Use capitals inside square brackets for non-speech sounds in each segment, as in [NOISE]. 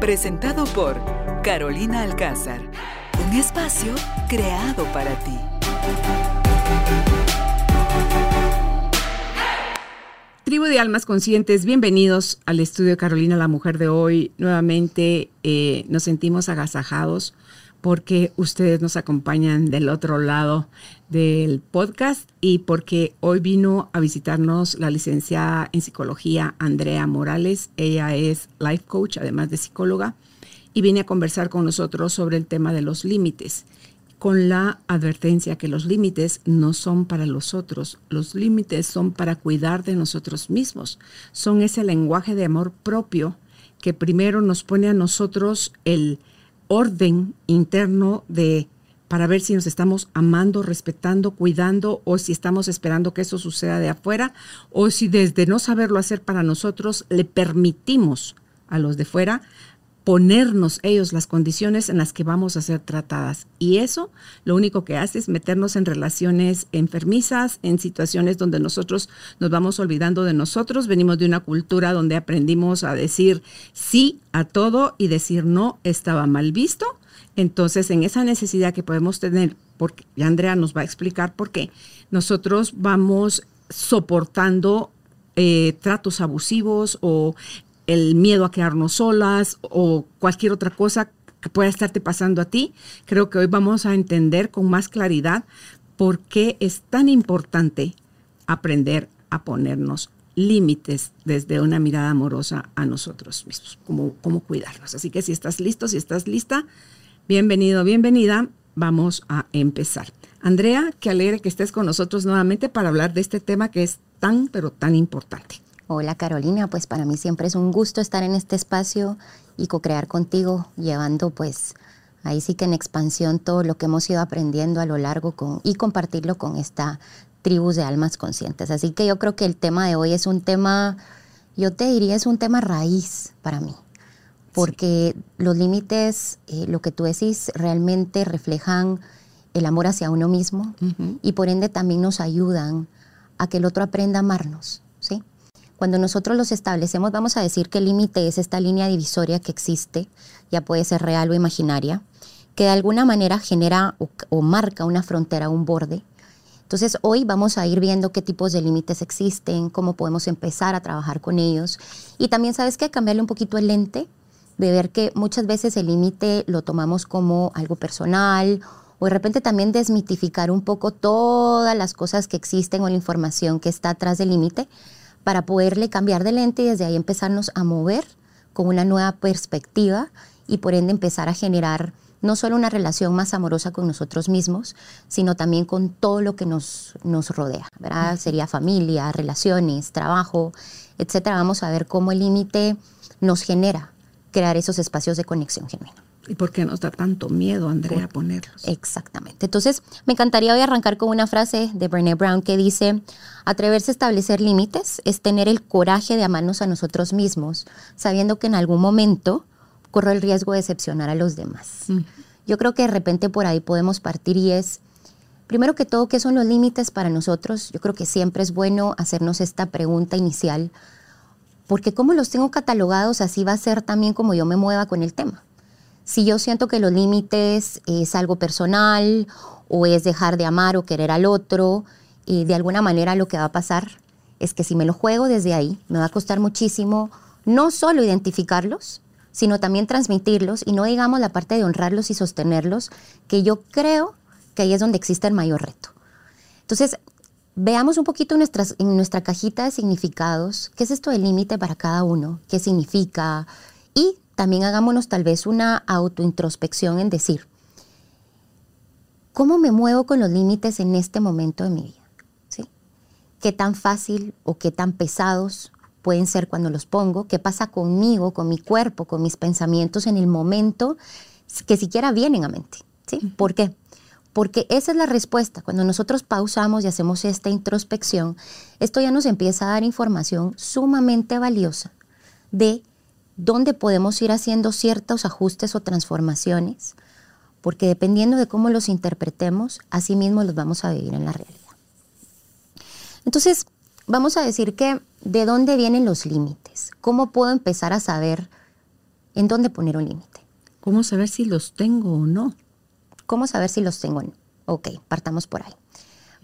Presentado por Carolina Alcázar. Un espacio creado para ti. Tribu de Almas Conscientes, bienvenidos al estudio Carolina, la mujer de hoy. Nuevamente eh, nos sentimos agasajados porque ustedes nos acompañan del otro lado del podcast y porque hoy vino a visitarnos la licenciada en psicología Andrea Morales. Ella es life coach, además de psicóloga, y viene a conversar con nosotros sobre el tema de los límites con la advertencia que los límites no son para los otros, los límites son para cuidar de nosotros mismos, son ese lenguaje de amor propio que primero nos pone a nosotros el orden interno de para ver si nos estamos amando, respetando, cuidando o si estamos esperando que eso suceda de afuera o si desde no saberlo hacer para nosotros le permitimos a los de fuera ponernos ellos las condiciones en las que vamos a ser tratadas. Y eso lo único que hace es meternos en relaciones enfermizas, en situaciones donde nosotros nos vamos olvidando de nosotros. Venimos de una cultura donde aprendimos a decir sí a todo y decir no estaba mal visto. Entonces, en esa necesidad que podemos tener, porque Andrea nos va a explicar por qué, nosotros vamos soportando eh, tratos abusivos o el miedo a quedarnos solas o cualquier otra cosa que pueda estarte pasando a ti, creo que hoy vamos a entender con más claridad por qué es tan importante aprender a ponernos límites desde una mirada amorosa a nosotros mismos, cómo, cómo cuidarnos. Así que si estás listo, si estás lista, bienvenido, bienvenida, vamos a empezar. Andrea, qué alegre que estés con nosotros nuevamente para hablar de este tema que es tan, pero tan importante. Hola Carolina, pues para mí siempre es un gusto estar en este espacio y co-crear contigo, llevando pues ahí sí que en expansión todo lo que hemos ido aprendiendo a lo largo con, y compartirlo con esta tribus de almas conscientes. Así que yo creo que el tema de hoy es un tema, yo te diría, es un tema raíz para mí, porque los límites, eh, lo que tú decís, realmente reflejan el amor hacia uno mismo y por ende también nos ayudan a que el otro aprenda a amarnos, ¿sí? Cuando nosotros los establecemos, vamos a decir que el límite es esta línea divisoria que existe, ya puede ser real o imaginaria, que de alguna manera genera o, marca una frontera, un borde. Entonces hoy vamos a ir viendo qué tipos de límites existen, cómo podemos empezar a trabajar con ellos. Y también, ¿sabes qué? Cambiarle un poquito el lente, de ver que muchas veces el límite lo tomamos como algo personal o de repente también desmitificar un poco todas las cosas que existen o la información que está atrás del límite para poderle cambiar de lente y desde ahí empezarnos a mover con una nueva perspectiva y por ende empezar a generar no solo una relación más amorosa con nosotros mismos, sino también con todo lo que nos, nos rodea, ¿verdad? Sería familia, relaciones, trabajo, etcétera. Vamos a ver cómo el límite nos genera crear esos espacios de conexión genuina. ¿Y por qué nos da tanto miedo, Andrea, ponerlos? Exactamente. Entonces, me encantaría hoy arrancar con una frase de Brené Brown que dice, atreverse a establecer límites es tener el coraje de amarnos a nosotros mismos, sabiendo que en algún momento corro el riesgo de decepcionar a los demás. Yo creo que de repente por ahí podemos partir y es, primero que todo, ¿qué son los límites para nosotros? Yo creo que siempre es bueno hacernos esta pregunta inicial, porque como los tengo catalogados, así va a ser también como yo me mueva con el tema. Si yo siento que los límites es algo personal o es dejar de amar o querer al otro, y de alguna manera lo que va a pasar es que si me lo juego desde ahí, me va a costar muchísimo no solo identificarlos, sino también transmitirlos y no digamos la parte de honrarlos y sostenerlos, que yo creo que ahí es donde existe el mayor reto. Entonces, veamos un poquito nuestras, en nuestra cajita de significados, qué es esto del límite para cada uno, qué significa, y también hagámonos tal vez una autointrospección en decir, ¿cómo me muevo con los límites en este momento de mi vida? ¿Sí? ¿Qué tan fácil o qué tan pesados pueden ser cuando los pongo, qué pasa conmigo, con mi cuerpo, con mis pensamientos en el momento que siquiera vienen a mente. ¿sí? ¿Por qué? Porque esa es la respuesta. Cuando nosotros pausamos y hacemos esta introspección, esto ya nos empieza a dar información sumamente valiosa de dónde podemos ir haciendo ciertos ajustes o transformaciones, porque dependiendo de cómo los interpretemos, así mismo los vamos a vivir en la realidad. Entonces, vamos a decir que de dónde vienen los límites, cómo puedo empezar a saber en dónde poner un límite. ¿Cómo saber si los tengo o no? ¿Cómo saber si los tengo o? Ok, partamos por ahí.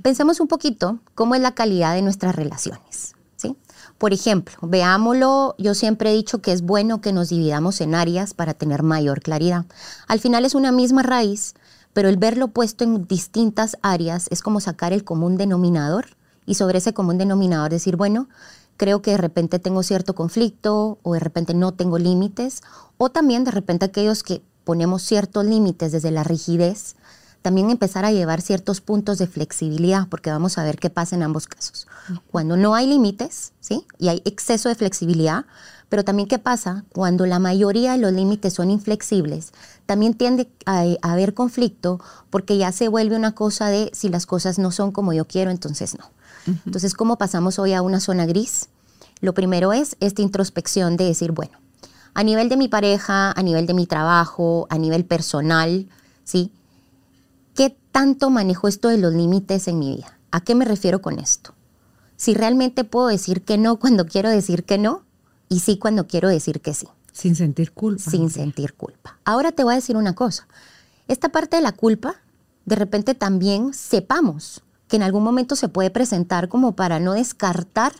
Pensemos un poquito cómo es la calidad de nuestras relaciones. ¿sí? Por ejemplo, veámoslo, yo siempre he dicho que es bueno que nos dividamos en áreas para tener mayor claridad. Al final es una misma raíz, pero el verlo puesto en distintas áreas es como sacar el común denominador y sobre ese común denominador decir, bueno, creo que de repente tengo cierto conflicto o de repente no tengo límites o también de repente aquellos que ponemos ciertos límites desde la rigidez, también empezar a llevar ciertos puntos de flexibilidad, porque vamos a ver qué pasa en ambos casos. Cuando no hay límites, ¿sí? Y hay exceso de flexibilidad, pero también qué pasa cuando la mayoría de los límites son inflexibles, también tiende a, a haber conflicto porque ya se vuelve una cosa de si las cosas no son como yo quiero, entonces no. Entonces, ¿cómo pasamos hoy a una zona gris? Lo primero es esta introspección de decir, bueno, a nivel de mi pareja, a nivel de mi trabajo, a nivel personal, ¿sí? ¿Qué tanto manejo esto de los límites en mi vida? ¿A qué me refiero con esto? Si realmente puedo decir que no cuando quiero decir que no y sí cuando quiero decir que sí. Sin sentir culpa. Sin sentir culpa. Ahora te voy a decir una cosa. Esta parte de la culpa, de repente también sepamos que en algún momento se puede presentar como para no descartar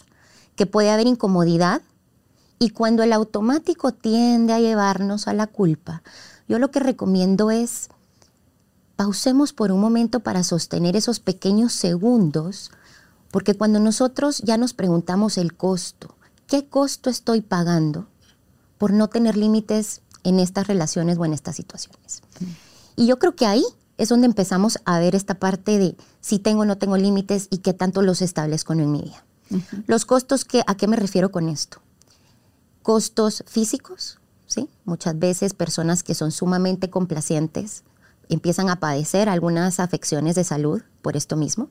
que puede haber incomodidad y cuando el automático tiende a llevarnos a la culpa, yo lo que recomiendo es pausemos por un momento para sostener esos pequeños segundos, porque cuando nosotros ya nos preguntamos el costo, ¿qué costo estoy pagando por no tener límites en estas relaciones o en estas situaciones? Y yo creo que ahí es donde empezamos a ver esta parte de si tengo o no tengo límites y qué tanto los establezco en mi vida. Los costos, que, ¿a qué me refiero con esto? Costos físicos, ¿sí? Muchas veces personas que son sumamente complacientes empiezan a padecer algunas afecciones de salud por esto mismo.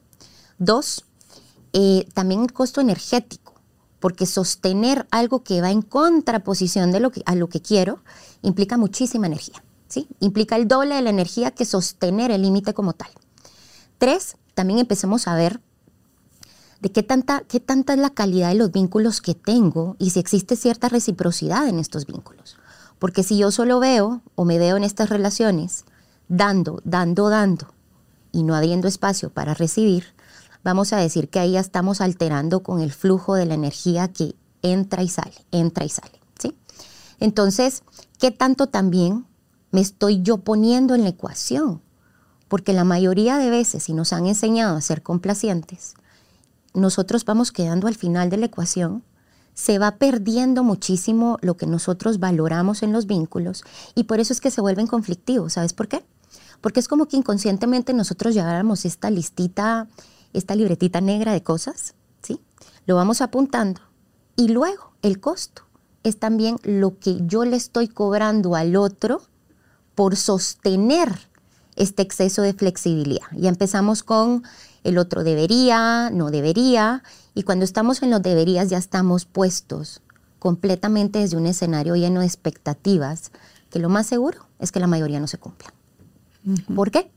Dos, eh, también el costo energético, porque sostener algo que va en contraposición de lo que, a lo que quiero implica muchísima energía. ¿sí? Implica el doble de la energía que sostener el límite como tal. Tres, también empecemos a ver de qué tanta, qué tanta es la calidad de los vínculos que tengo y si existe cierta reciprocidad en estos vínculos. Porque si yo solo veo o me veo en estas relaciones dando, dando, dando y no habiendo espacio para recibir, vamos a decir que ahí ya estamos alterando con el flujo de la energía que entra y sale, entra y sale. ¿sí? Entonces, ¿qué tanto también me estoy yo poniendo en la ecuación? Porque la mayoría de veces, si nos han enseñado a ser complacientes, nosotros vamos quedando al final de la ecuación, se va perdiendo muchísimo lo que nosotros valoramos en los vínculos y por eso es que se vuelven conflictivos. ¿Sabes por qué? Porque es como que inconscientemente nosotros lleváramos esta listita, esta libretita negra de cosas, ¿sí? Lo vamos apuntando y luego el costo es también lo que yo le estoy cobrando al otro por sostener este exceso de flexibilidad. Ya empezamos con el otro debería, no debería, y cuando estamos en los deberías ya estamos puestos completamente desde un escenario lleno de expectativas, que lo más seguro es que la mayoría no se cumpla. ¿Por qué?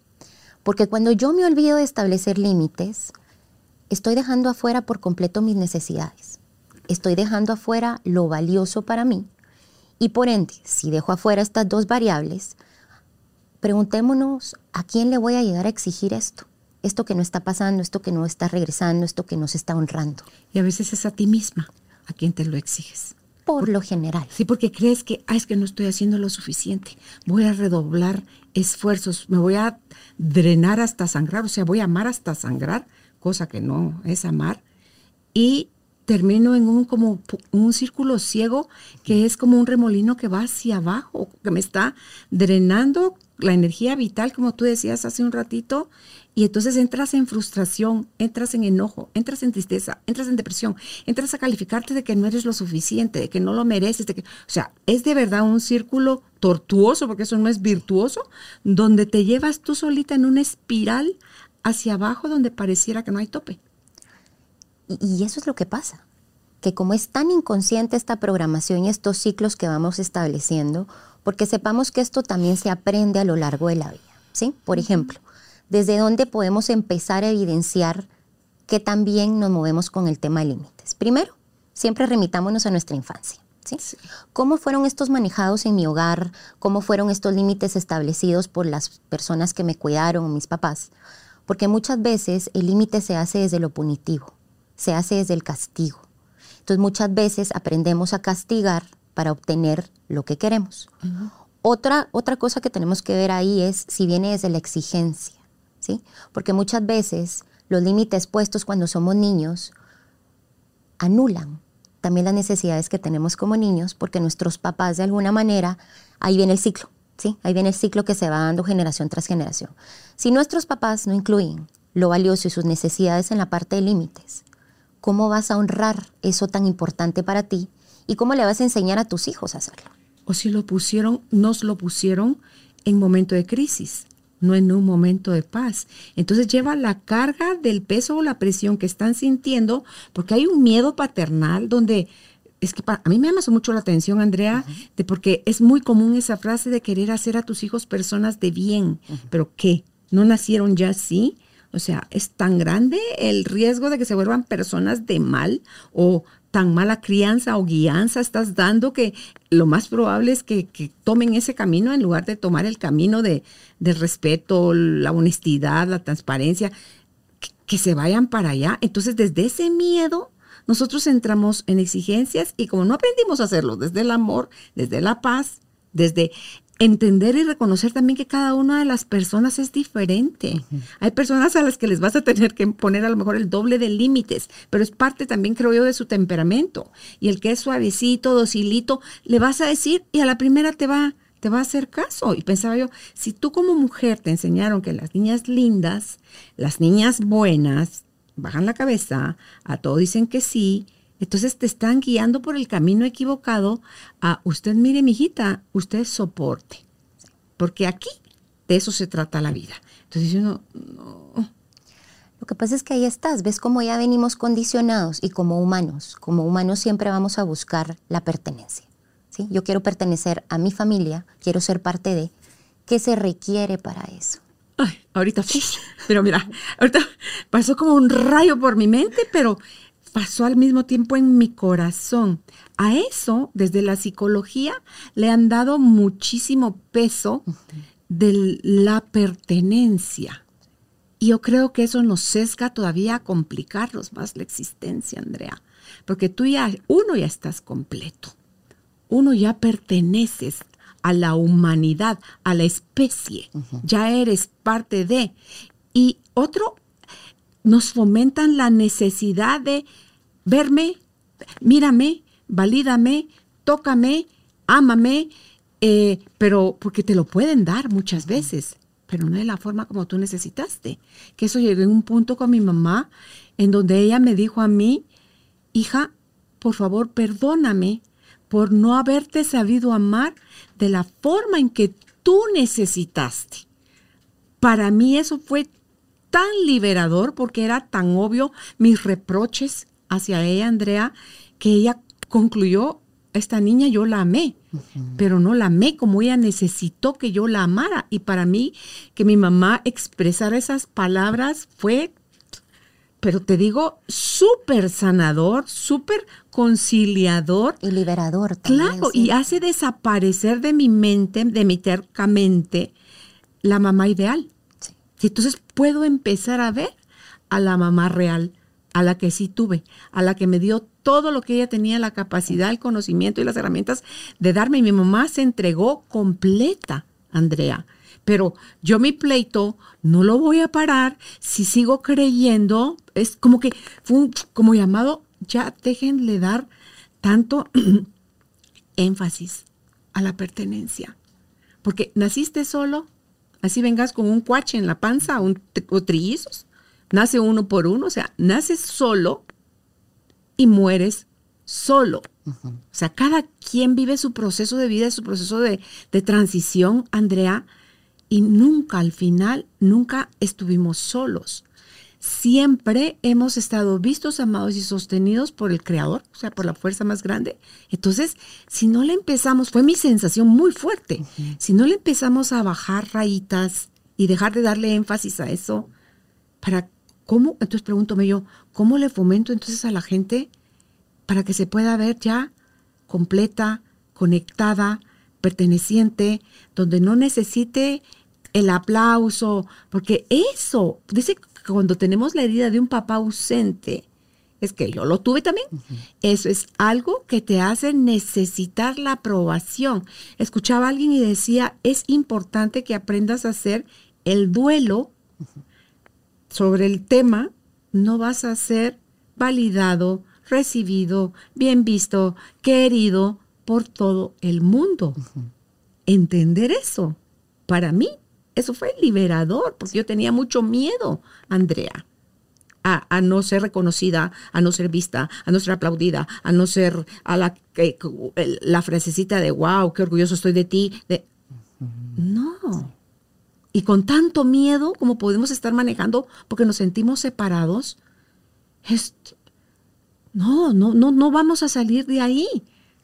Porque cuando yo me olvido de establecer límites, estoy dejando afuera por completo mis necesidades. Estoy dejando afuera lo valioso para mí. Y por ende, si dejo afuera estas dos variables, preguntémonos a quién le voy a llegar a exigir esto esto que no está pasando, esto que no está regresando, esto que no se está honrando. Y a veces es a ti misma a quien te lo exiges. Por lo general. Sí, porque crees que, ah, es que no estoy haciendo lo suficiente. Voy a redoblar esfuerzos, me voy a drenar hasta sangrar, o sea, voy a amar hasta sangrar, cosa que no es amar. Y termino en un como un círculo ciego que es como un remolino que va hacia abajo, que me está drenando la energía vital, como tú decías hace un ratito, y entonces entras en frustración, entras en enojo, entras en tristeza, entras en depresión, entras a calificarte de que no eres lo suficiente, de que no lo mereces, de que, o sea, es de verdad un círculo tortuoso, porque eso no es virtuoso, donde te llevas tú solita en una espiral hacia abajo donde pareciera que no hay tope. Y, y eso es lo que pasa, que como es tan inconsciente esta programación y estos ciclos que vamos estableciendo, porque sepamos que esto también se aprende a lo largo de la vida, ¿sí? Por ejemplo, desde dónde podemos empezar a evidenciar que también nos movemos con el tema de límites. Primero, siempre remitámonos a nuestra infancia. ¿sí? ¿Cómo fueron estos manejados en mi hogar? ¿Cómo fueron estos límites establecidos por las personas que me cuidaron, mis papás? Porque muchas veces el límite se hace desde lo punitivo, se hace desde el castigo. Entonces muchas veces aprendemos a castigar para obtener lo que queremos. otra, otra cosa que tenemos que ver ahí es si viene desde la exigencia. Porque muchas veces los límites puestos cuando somos niños anulan también las necesidades que tenemos como niños, porque nuestros papás de alguna manera, ahí viene el ciclo, ¿sí? Ahí viene el ciclo que se va dando generación tras generación. Si nuestros papás no incluyen lo valioso y sus necesidades en la parte de límites, ¿cómo vas a honrar eso tan importante para ti y cómo le vas a enseñar a tus hijos a hacerlo? O si lo pusieron, nos lo pusieron en momento de crisis no en un momento de paz. Entonces lleva la carga del peso o la presión que están sintiendo, porque hay un miedo paternal donde es que a mí me llama mucho la atención, Andrea, de porque es muy común esa frase de querer hacer a tus hijos personas de bien, pero ¿qué? ¿No nacieron ya así? O sea, es tan grande el riesgo de que se vuelvan personas de mal o tan mala crianza o guianza estás dando que lo más probable es que, tomen ese camino en lugar de tomar el camino de, del respeto, la honestidad, la transparencia, que, se vayan para allá. Entonces, desde ese miedo, nosotros entramos en exigencias y como no aprendimos a hacerlo desde el amor, desde la paz, desde entender y reconocer también que cada una de las personas es diferente. Hay personas a las que les vas a tener que poner a lo mejor el doble de límites, pero es parte también, creo yo, de su temperamento. Y el que es suavecito, docilito, le vas a decir y a la primera te va, te va a hacer caso. Y pensaba yo, si tú como mujer te enseñaron que las niñas lindas, las niñas buenas, bajan la cabeza, a todo dicen que sí, entonces te están guiando por el camino equivocado a usted, mire, mijita, usted soporte. Porque aquí de eso se trata la vida. Entonces uno, no. Lo que pasa es que ahí estás, ves cómo ya venimos condicionados y como humanos, como humanos siempre vamos a buscar la pertenencia. ¿sí? Yo quiero pertenecer a mi familia, quiero ser parte de. ¿Qué se requiere para eso? Ay, ahorita, [LAUGHS] pero mira, ahorita pasó como un rayo por mi mente, pero pasó al mismo tiempo en mi corazón. A eso, desde la psicología, le han dado muchísimo peso de la pertenencia. Y yo creo que eso nos sesga todavía a complicarnos más la existencia, Andrea. Porque tú ya, uno ya estás completo. Uno ya perteneces a la humanidad, a la especie. Ya eres parte de. Y otro, nos fomentan la necesidad de verme, mírame, valídame, tócame, ámame, eh, pero porque te lo pueden dar muchas veces, pero no de la forma como tú necesitaste. Que eso llegó en un punto con mi mamá, en donde ella me dijo a mí, hija, por favor, perdóname por no haberte sabido amar de la forma en que tú necesitaste. Para mí eso fue tan liberador porque era tan obvio mis reproches, hacia ella, Andrea, que ella concluyó, esta niña yo la amé, pero no la amé como ella necesitó que yo la amara. Y para mí, que mi mamá expresara esas palabras fue, pero te digo, súper sanador, súper conciliador. Y liberador también. Claro, y hace desaparecer de mi mente, de mi terca mente, la mamá ideal. Entonces puedo empezar a ver a la mamá real a la que sí tuve, a la que me dio todo lo que ella tenía, la capacidad, el conocimiento y las herramientas de darme. Y mi mamá se entregó completa, Andrea. Pero yo mi pleito no lo voy a parar si sigo creyendo. Es como que fue un, como llamado, ya déjenle dar tanto [CLEARS THROAT] énfasis a la pertenencia. Porque naciste solo, Así vengas con un cuache en la panza un, o trillizos. Nace uno por uno, o sea, naces solo y mueres solo. O sea, cada quien vive su proceso de vida, su proceso de, de transición, Andrea, y nunca al final, nunca estuvimos solos siempre hemos estado vistos, amados y sostenidos por el Creador, o sea, por la fuerza más grande. Entonces, si no le empezamos, fue mi sensación muy fuerte, si no le empezamos a bajar rayitas y dejar de darle énfasis a eso, para cómo, entonces pregúntome yo, ¿cómo le fomento entonces a la gente para que se pueda ver ya completa, conectada, perteneciente, donde no necesite el aplauso, porque eso, dice cuando tenemos la herida de un papá ausente, es que yo lo tuve también. Eso es algo que te hace necesitar la aprobación. Escuchaba a alguien y decía, es importante que aprendas a hacer el duelo sobre el tema, no vas a ser validado, recibido, bien visto, querido por todo el mundo. Entender eso, para mí, eso fue liberador, porque yo tenía mucho miedo, Andrea, a, no ser reconocida, a no ser vista, a no ser aplaudida, a no ser a la, la frasecita de, wow, qué orgulloso estoy de ti. De, no. Y con tanto miedo como podemos estar manejando porque nos sentimos separados, no, no, no, no vamos a salir de ahí,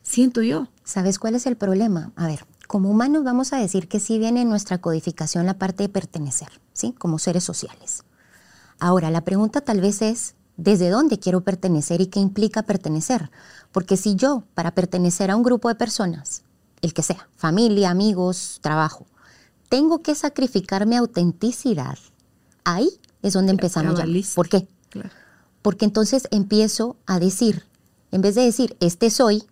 siento yo. ¿Sabes cuál es el problema? A ver, como humanos vamos a decir que sí viene en nuestra codificación la parte de pertenecer, ¿sí? Como seres sociales. Ahora, la pregunta tal vez es, ¿desde dónde quiero pertenecer y qué implica pertenecer? Porque si yo, para pertenecer a un grupo de personas, el que sea, familia, amigos, trabajo, tengo que sacrificar mi autenticidad, ahí es donde empezamos ya. ¿Por qué? Porque entonces empiezo a decir, en vez de decir, este soy,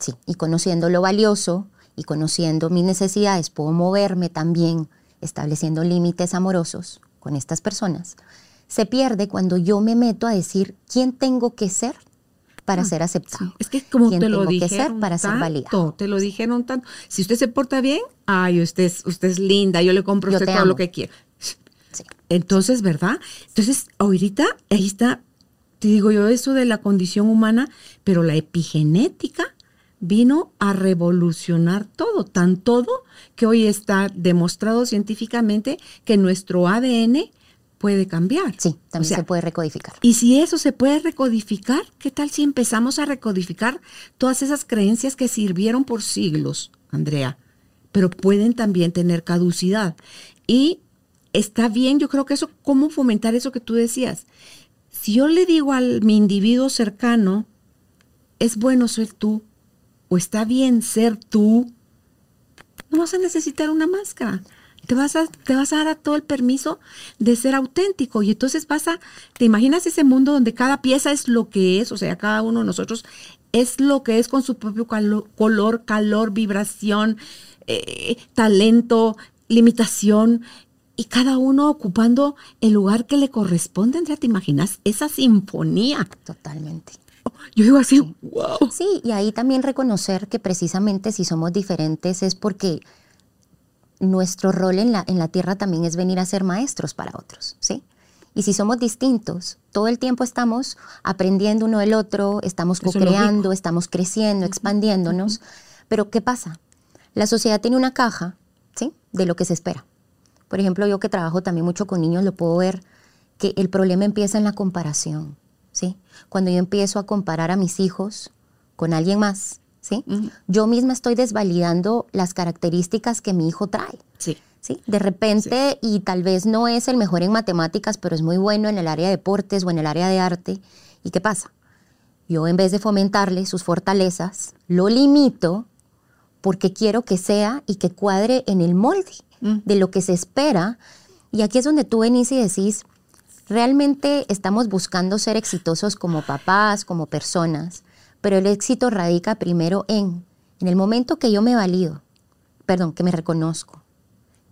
sí, y conociendo lo valioso, y conociendo mis necesidades puedo moverme también estableciendo límites amorosos con estas personas, se pierde cuando yo me meto a decir quién tengo que ser para ah, ser aceptado. Es que como te lo dijeron para ser validado. Te lo dijeron tanto. Si usted se porta bien, ay, usted es, usted es linda, yo le compro a usted todo lo que quiera. Entonces, ¿verdad? Entonces, ahorita ahí está, te digo yo, eso de la condición humana, pero la epigenética vino a revolucionar todo, tan todo que hoy está demostrado científicamente que nuestro ADN puede cambiar. Sí, también se puede recodificar. Y si eso se puede recodificar, ¿qué tal si empezamos a recodificar todas esas creencias que sirvieron por siglos, Andrea? Pero pueden también tener caducidad. Y está bien, yo creo que eso, ¿cómo fomentar eso que tú decías? Si yo le digo al mi individuo cercano, es bueno ser tú, o está bien ser tú, no vas a necesitar una máscara. Te vas, a, te vas a dar a todo el permiso de ser auténtico. Y entonces vas a, te imaginas ese mundo donde cada pieza es lo que es, o sea, cada uno de nosotros es lo que es con su propio color, calor, vibración, eh, talento, limitación, y cada uno ocupando el lugar que le corresponde. Andrea, ¿te imaginas esa sinfonía? Totalmente. Yo digo así, wow. Sí, y ahí también reconocer que precisamente si somos diferentes es porque nuestro rol en la, en la tierra también es venir a ser maestros para otros, ¿sí? Y si somos distintos, todo el tiempo estamos aprendiendo uno del otro, estamos co-creando, estamos creciendo, expandiéndonos. Pero ¿qué pasa? La sociedad tiene una caja, ¿sí? De lo que se espera. Por ejemplo, yo que trabajo también mucho con niños, lo puedo ver que el problema empieza en la comparación. ¿sí? Cuando yo empiezo a comparar a mis hijos con alguien más, ¿sí? Yo misma estoy desvalidando las características que mi hijo trae. Sí. ¿Sí? De repente, y tal vez no es el mejor en matemáticas, pero es muy bueno en el área de deportes o en el área de arte. ¿Y qué pasa? Yo en vez de fomentarle sus fortalezas, lo limito porque quiero que sea y que cuadre en el molde de lo que se espera. Y aquí es donde tú venís y decís, Realmente estamos buscando ser exitosos como papás, como personas, pero el éxito radica primero en, en el momento que yo me valido, perdón, que me reconozco,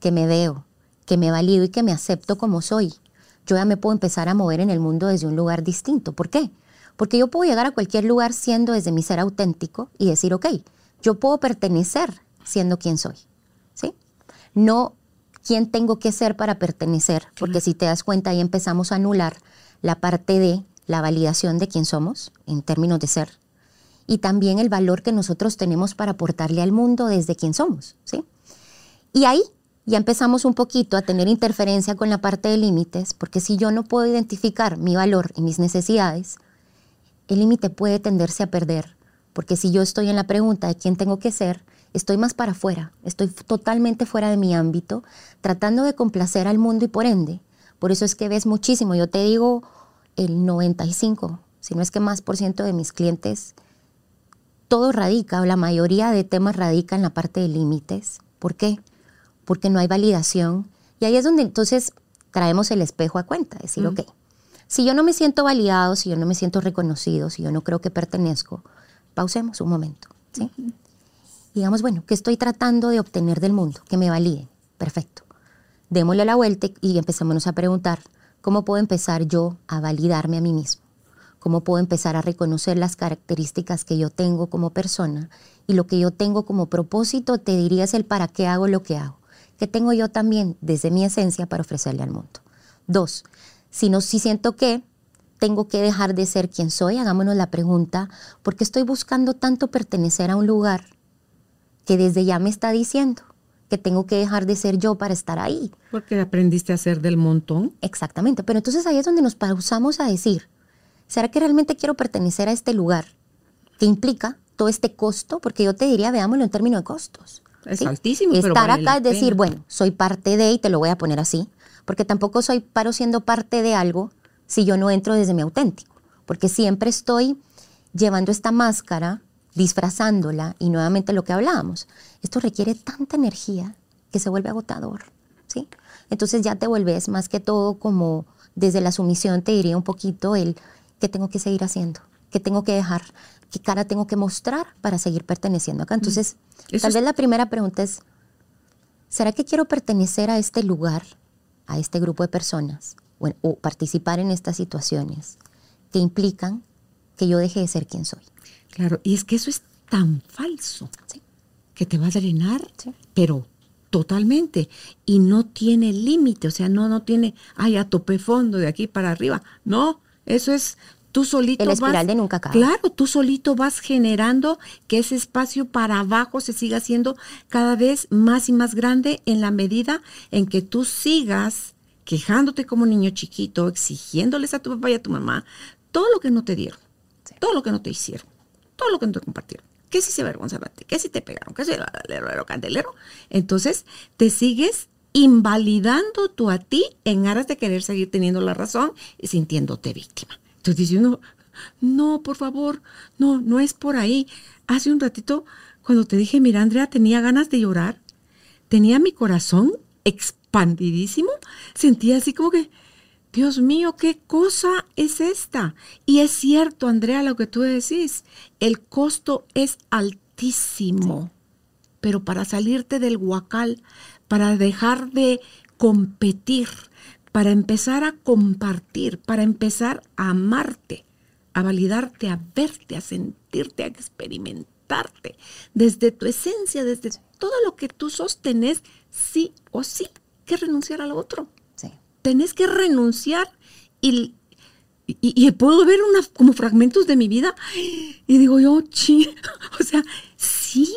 que me veo, que me valido y que me acepto como soy. Yo ya me puedo empezar a mover en el mundo desde un lugar distinto. ¿Por qué? Porque yo puedo llegar a cualquier lugar siendo desde mi ser auténtico y decir, ok, yo puedo pertenecer siendo quien soy. ¿Sí? No quién tengo que ser para pertenecer, porque si te das cuenta ahí empezamos a anular la parte de la validación de quién somos en términos de ser y también el valor que nosotros tenemos para aportarle al mundo desde quién somos, ¿sí? Y ahí ya empezamos un poquito a tener interferencia con la parte de límites, porque si yo no puedo identificar mi valor y mis necesidades, el límite puede tenderse a perder, porque si yo estoy en la pregunta de quién tengo que ser, estoy más para afuera, estoy totalmente fuera de mi ámbito, tratando de complacer al mundo y por ende, por eso es que ves muchísimo, yo te digo el 95, si no es que más por ciento de mis clientes, todo radica, o la mayoría de temas radica en la parte de límites. ¿Por qué? Porque no hay validación. Y ahí es donde entonces traemos el espejo a cuenta, decir, ok, si yo no me siento validado, si yo no me siento reconocido, si yo no creo que pertenezco, pausemos un momento. ¿sí? digamos, bueno, ¿qué estoy tratando de obtener del mundo? Que me valide. Perfecto. Démosle la vuelta y empecémonos a preguntar, ¿cómo puedo empezar yo a validarme a mí mismo? ¿Cómo puedo empezar a reconocer las características que yo tengo como persona? Y lo que yo tengo como propósito, te diría, es el para qué hago lo que hago. ¿Qué tengo yo también desde mi esencia para ofrecerle al mundo? Dos, si no, si siento que tengo que dejar de ser quien soy, hagámonos la pregunta, ¿por qué estoy buscando tanto pertenecer a un lugar que desde ya me está diciendo que tengo que dejar de ser yo para estar ahí. Porque aprendiste a ser del montón. Exactamente, pero entonces ahí es donde nos pausamos a decir, ¿será que realmente quiero pertenecer a este lugar? ¿Qué implica todo este costo? Porque yo te diría, veámoslo en términos de costos. Es altísimo. Estar acá es decir, bueno, soy parte de, y te lo voy a poner así, porque tampoco soy paro siendo parte de algo si yo no entro desde mi auténtico, porque siempre estoy llevando esta máscara disfrazándola y nuevamente lo que hablábamos. Esto requiere tanta energía que se vuelve agotador, ¿sí? Entonces ya te vuelves más que todo como desde la sumisión te diría un poquito el qué tengo que seguir haciendo, qué tengo que dejar, qué cara tengo que mostrar para seguir perteneciendo acá. Entonces, tal vez la primera pregunta es, ¿será que quiero pertenecer a este lugar, a este grupo de personas o participar en estas situaciones que implican que yo deje de ser quien soy? Claro, y es que eso es tan falso que te va a drenar, pero totalmente. Y no tiene límite, o sea, no, no tiene, ay, a tope fondo de aquí para arriba. No, eso es tú solito. El espiral de nunca acaba. Claro, tú solito vas generando que ese espacio para abajo se siga haciendo cada vez más y más grande en la medida en que tú sigas quejándote como niño chiquito, exigiéndoles a tu papá y a tu mamá todo lo que no te dieron, todo lo que no te hicieron todo lo que no te compartieron. ¿Qué si se avergonzaron ¿Qué si te pegaron? ¿Qué si el candelero? Entonces, te sigues invalidando tú a ti en aras de querer seguir teniendo la razón y sintiéndote víctima. Entonces diciendo, no, por favor, no, no es por ahí. Hace un ratito, cuando te dije, mira, Andrea, tenía ganas de llorar, tenía mi corazón expandidísimo, sentía así como que, Dios mío, ¿qué cosa es esta? Y es cierto, Andrea, lo que tú decís, el costo es altísimo, pero para salirte del huacal, para dejar de competir, para empezar a compartir, para empezar a amarte, a validarte, a verte, a sentirte, a experimentarte, desde tu esencia, desde todo lo que tú sostenes, sí o sí, que renunciar al otro. Tenés que renunciar y, y, puedo ver una, como fragmentos de mi vida y digo yo, chi, [LAUGHS] o sea, sí,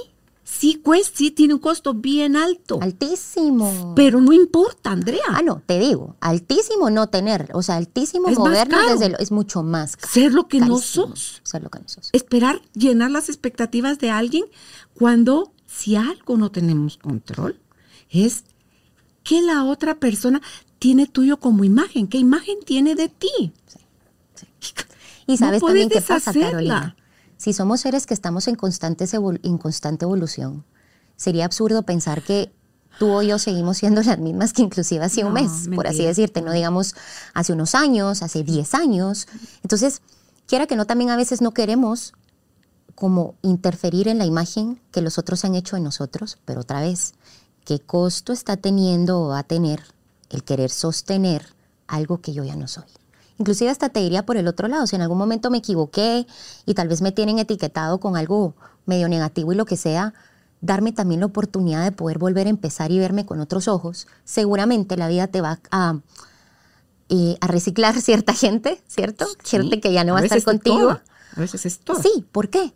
sí, sí, tiene un costo bien alto. Altísimo. Pero no importa, Andrea. Ah, no, te digo, altísimo no tener, o sea, altísimo es movernos desde lo, es mucho más Ser lo que no sos. Ser lo que no sos. Esperar llenar las expectativas de alguien cuando si algo no tenemos control es que la otra persona tiene tuyo como imagen? ¿Qué imagen tiene de ti? Y sabes también qué pasa, Carolina. Si somos seres que estamos en constante, en constante evolución, sería absurdo pensar que tú o yo seguimos siendo las mismas que inclusive hace un mes, por así decirte, no digamos hace unos años, hace 10 años. Entonces, quiera que no, también a veces no queremos como interferir en la imagen que los otros han hecho en nosotros, pero otra vez, ¿qué costo está teniendo o va a tener el querer sostener algo que yo ya no soy. Inclusive hasta te diría por el otro lado, si en algún momento me equivoqué y tal vez me tienen etiquetado con algo medio negativo y lo que sea, darme también la oportunidad de poder volver a empezar y verme con otros ojos, seguramente la vida te va a, eh, a reciclar [LAUGHS] cierta gente, ¿cierto? gente que ya no va a, estar contigo. A veces es todo. Sí, ¿por qué?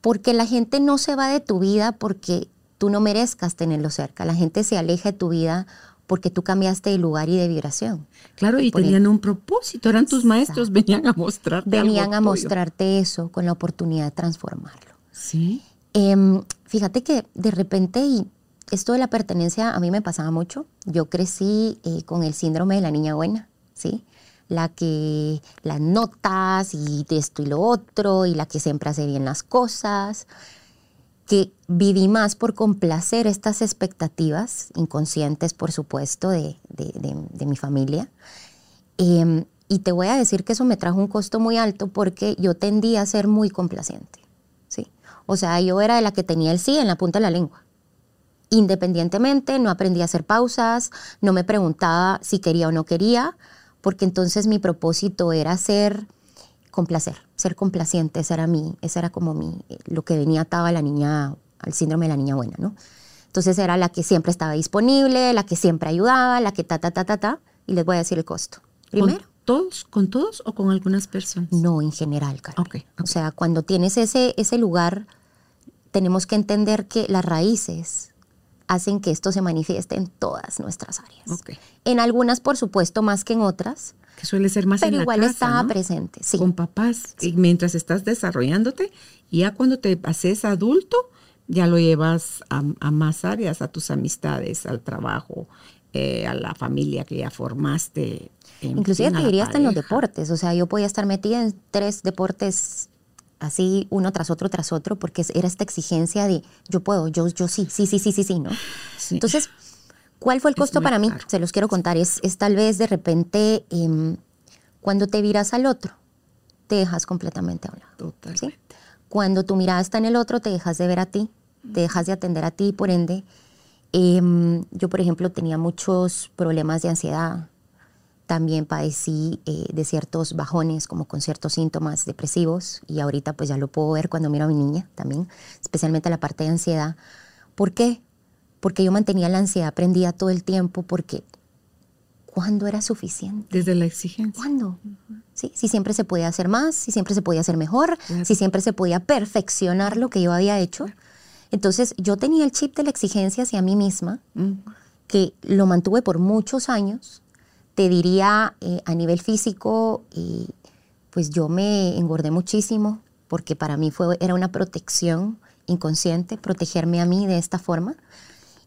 Porque la gente no se va de tu vida porque tú no merezcas tenerlo cerca. La gente se aleja de tu vida porque tú cambiaste de lugar y de vibración. Claro, y tenían un propósito, eran tus maestros, venían a mostrarte. Venían a mostrarte eso con la oportunidad de transformarlo. Sí. Em, fíjate que de repente, y esto de la pertenencia a mí me pasaba mucho. Yo crecí eh, con el síndrome de la niña buena, ¿sí? La que las notas y esto y lo otro, y la que siempre hace bien las cosas que viví más por complacer estas expectativas inconscientes, por supuesto, de, mi familia. Em, y te voy a decir que eso me trajo un costo muy alto porque yo tendía a ser muy complaciente. ¿sí? O sea, yo era de la que tenía el sí en la punta de la lengua. Independientemente, no aprendí a hacer pausas, no me preguntaba si quería o no quería, porque entonces mi propósito era ser complacer, ser complaciente, esa era mi, esa era como mi, lo que venía atado a la niña, al síndrome de la niña buena, ¿no? Entonces era la que siempre estaba disponible, la que siempre ayudaba, la que ta, ta, ta, ta, ta, y les voy a decir el costo. Primero. ¿Con todos, con todos o con algunas personas? No, en general, Carlos. Okay, O sea, cuando tienes ese, ese lugar, tenemos que entender que las raíces hacen que esto se manifieste en todas nuestras áreas. Okay. En algunas, por supuesto, más que en otras, que suele ser más Pero en la igual casa, estaba ¿no? presente, sí. Con papás. Y mientras estás desarrollándote, ya cuando te haces adulto, ya lo llevas a, a más áreas, a tus amistades, al trabajo, eh, a la familia que ya formaste. en Inclusive fin, te la diría hasta en los deportes. O sea, yo podía estar metida en tres deportes así, uno tras otro, tras otro, porque era esta exigencia de yo puedo, yo, yo sí, sí, sí, sí, sí, sí, ¿no? Sí. Entonces, ¿cuál fue el costo para mí? caro. Se los quiero contar. Es, es tal vez de repente em, cuando te viras al otro, te dejas completamente a un lado. Totalmente. ¿sí? Cuando tu mirada está en el otro, te dejas de ver a ti, te dejas de atender a ti, por ende, em, yo por ejemplo tenía muchos problemas de ansiedad, también padecí eh, de ciertos bajones, como con ciertos síntomas depresivos, y ahorita pues ya lo puedo ver cuando miro a mi niña también, especialmente la parte de ansiedad. ¿Por qué? Porque yo mantenía la ansiedad prendida todo el tiempo, porque ¿cuándo era suficiente? Desde la exigencia. ¿Cuándo? ¿Sí? Si siempre se podía hacer más, si siempre se podía hacer mejor, Claro. si siempre se podía perfeccionar lo que yo había hecho. Entonces yo tenía el chip de la exigencia hacia mí misma, que lo mantuve por muchos años. Te diría eh, a nivel físico, pues yo me engordé muchísimo porque para mí fue, era una protección inconsciente, protegerme a mí de esta forma.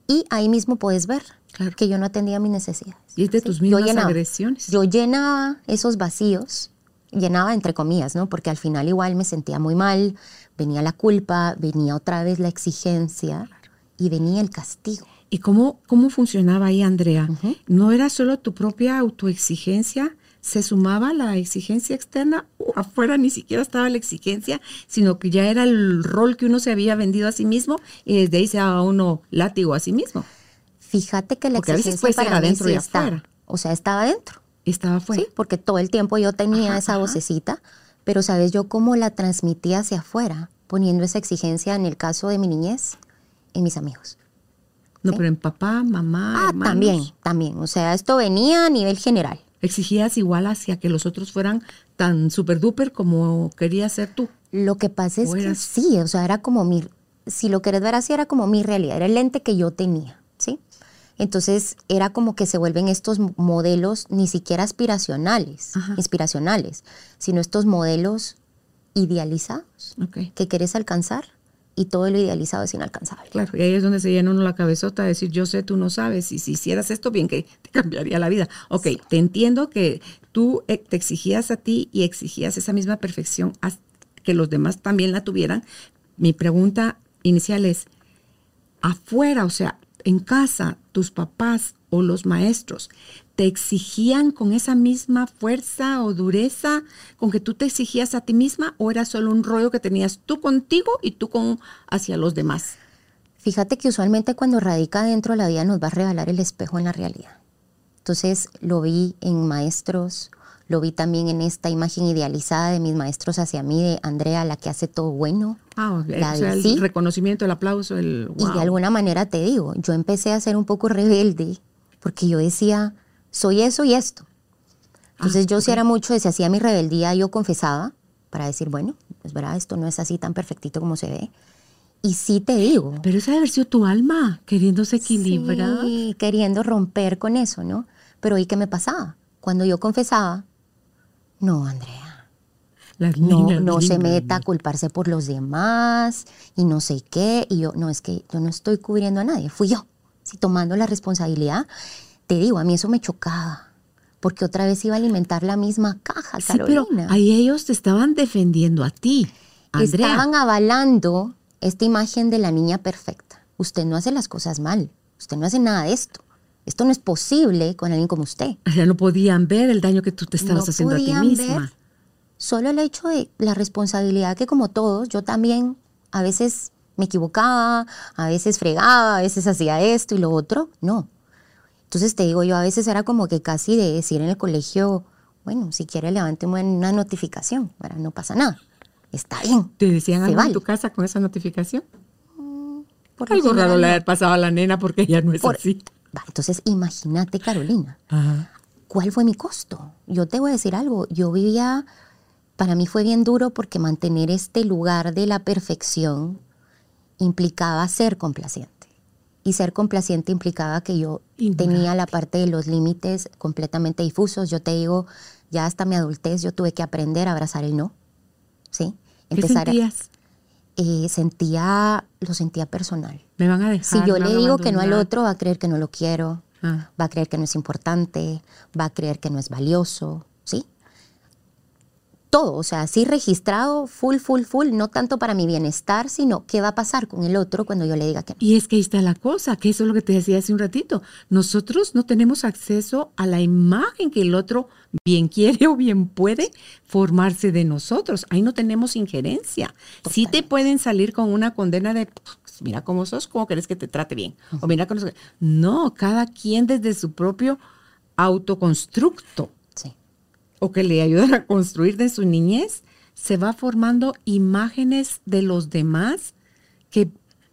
Y ahí mismo puedes ver Claro. que yo no atendía mis necesidades. Y es de ¿sí? tus Yo mismas llenaba. agresiones. Yo llenaba esos vacíos, llenaba entre comillas, ¿no? Porque al final igual me sentía muy mal, venía la culpa, venía otra vez la exigencia y venía el castigo. ¿Y cómo, cómo funcionaba ahí, Andrea? ¿No era solo tu propia autoexigencia? ¿Se sumaba la exigencia externa? Uh, afuera ni siquiera estaba la exigencia, sino que ya era el rol que uno se había vendido a sí mismo y desde ahí se daba uno látigo a sí mismo. Fíjate que la Porque a veces exigencia ser para mí adentro sí y está. afuera. O sea, estaba adentro, estaba afuera. ¿sí? Porque todo el tiempo yo tenía Ajá, esa ajá. vocecita, pero ¿sabes yo cómo la transmitía hacia afuera? Poniendo esa exigencia en el caso de mi niñez, en mis amigos. No, pero en papá, mamá, Ah, hermanos. también, también. O sea, esto venía a nivel general. Exigías igual hacia que los otros fueran tan super duper como querías ser tú. Lo que pasa es ¿O que sí, o sea, era como mi, si lo querés ver así, era como mi realidad, era el lente que yo tenía, ¿sí? Entonces era como que se vuelven estos modelos ni siquiera aspiracionales, Ajá. inspiracionales, sino estos modelos idealizados que querés alcanzar y todo lo idealizado es inalcanzable. Claro, y ahí es donde se llena uno la cabezota de decir, yo sé, tú no sabes, y si hicieras esto bien, que te cambiaría la vida. Ok, te entiendo que tú eh, te exigías a ti y exigías esa misma perfección que los demás también la tuvieran. Mi pregunta inicial es, afuera, o sea, en casa, tus papás o los maestros, ¿te exigían con esa misma fuerza o dureza con que tú te exigías a ti misma o era solo un rollo que tenías tú contigo y tú con hacia los demás? Fíjate que usualmente cuando radica dentro la vida nos va a revelar el espejo en la realidad. Entonces lo vi en maestros, lo vi también en esta imagen idealizada de mis maestros hacia mí, de Andrea, la que hace todo bueno. Ah, o la sea, de el sí. reconocimiento, el aplauso, el Y de wow. alguna manera te digo, yo empecé a ser un poco rebelde porque yo decía, soy eso y esto. Entonces Ah, yo si ok. era mucho, de si hacía mi rebeldía, yo confesaba para decir, bueno, pues verdad, esto no es así tan perfectito como se ve. Y sí te digo, Pero esa debe haber sido tu alma queriéndose equilibrar. sí, queriendo romper con eso, ¿no? Pero ¿y qué me pasaba? Cuando yo confesaba, no, Andrea, Las no, niñas no se lindas, meta a culparse por los demás y no sé qué. Y yo, no, es que yo no estoy cubriendo a nadie, fui yo, sí, tomando la responsabilidad. Te digo, a mí eso me chocaba, porque otra vez iba a alimentar la misma caja, Sí, pero Carolina. ahí ellos te estaban defendiendo a ti, Andrea. Estaban avalando esta imagen de la niña perfecta. Usted no hace las cosas mal, usted no hace nada de esto. Esto no es posible con alguien como usted. O sea, no podían ver el daño que tú te estabas No haciendo a ti misma. ver. Solo el hecho de la responsabilidad que como todos, yo también a veces me equivocaba, a veces fregaba, a veces hacía esto y lo otro, no. Entonces te digo, yo a veces era como que casi de decir en el colegio, bueno, si quiere levánteme una notificación, para no pasa nada. Está bien. ¿Te decían algo vale. en tu casa con esa notificación? Por lo Algo raro le ha pasado a la nena porque ella no es Por- así. Va, entonces imagínate, Carolina, Ajá. ¿cuál fue mi costo? Yo te voy a decir algo, yo vivía, para mí fue bien duro porque mantener este lugar de la perfección implicaba ser complaciente. Y ser complaciente implicaba que yo Ignorante. tenía la parte de los límites completamente difusos. Yo te digo, ya hasta mi adultez yo tuve que aprender a abrazar el no. ¿Sí? ¿Qué a- sentías? eh, sentía, lo sentía personal. Me van a dejar. Si yo le a digo que no al otro, va a creer que no lo quiero, Ah. va a creer que no es importante, va a creer que no es valioso. Todo, o sea, así registrado, full, full, full, no tanto para mi bienestar, sino qué va a pasar con el otro cuando yo le diga que no. Y es que ahí está la cosa, que eso es lo que te decía hace un ratito. Nosotros no tenemos acceso a la imagen que el otro bien quiere o bien puede formarse de nosotros. Ahí no tenemos injerencia. Sí te pueden salir con una condena de, "Pues, mira cómo sos, cómo querés que te trate bien. O mira cómo sos". No, cada quien desde su propio autoconstructo. O que le ayudan a construir de su niñez, se va formando imágenes de los demás que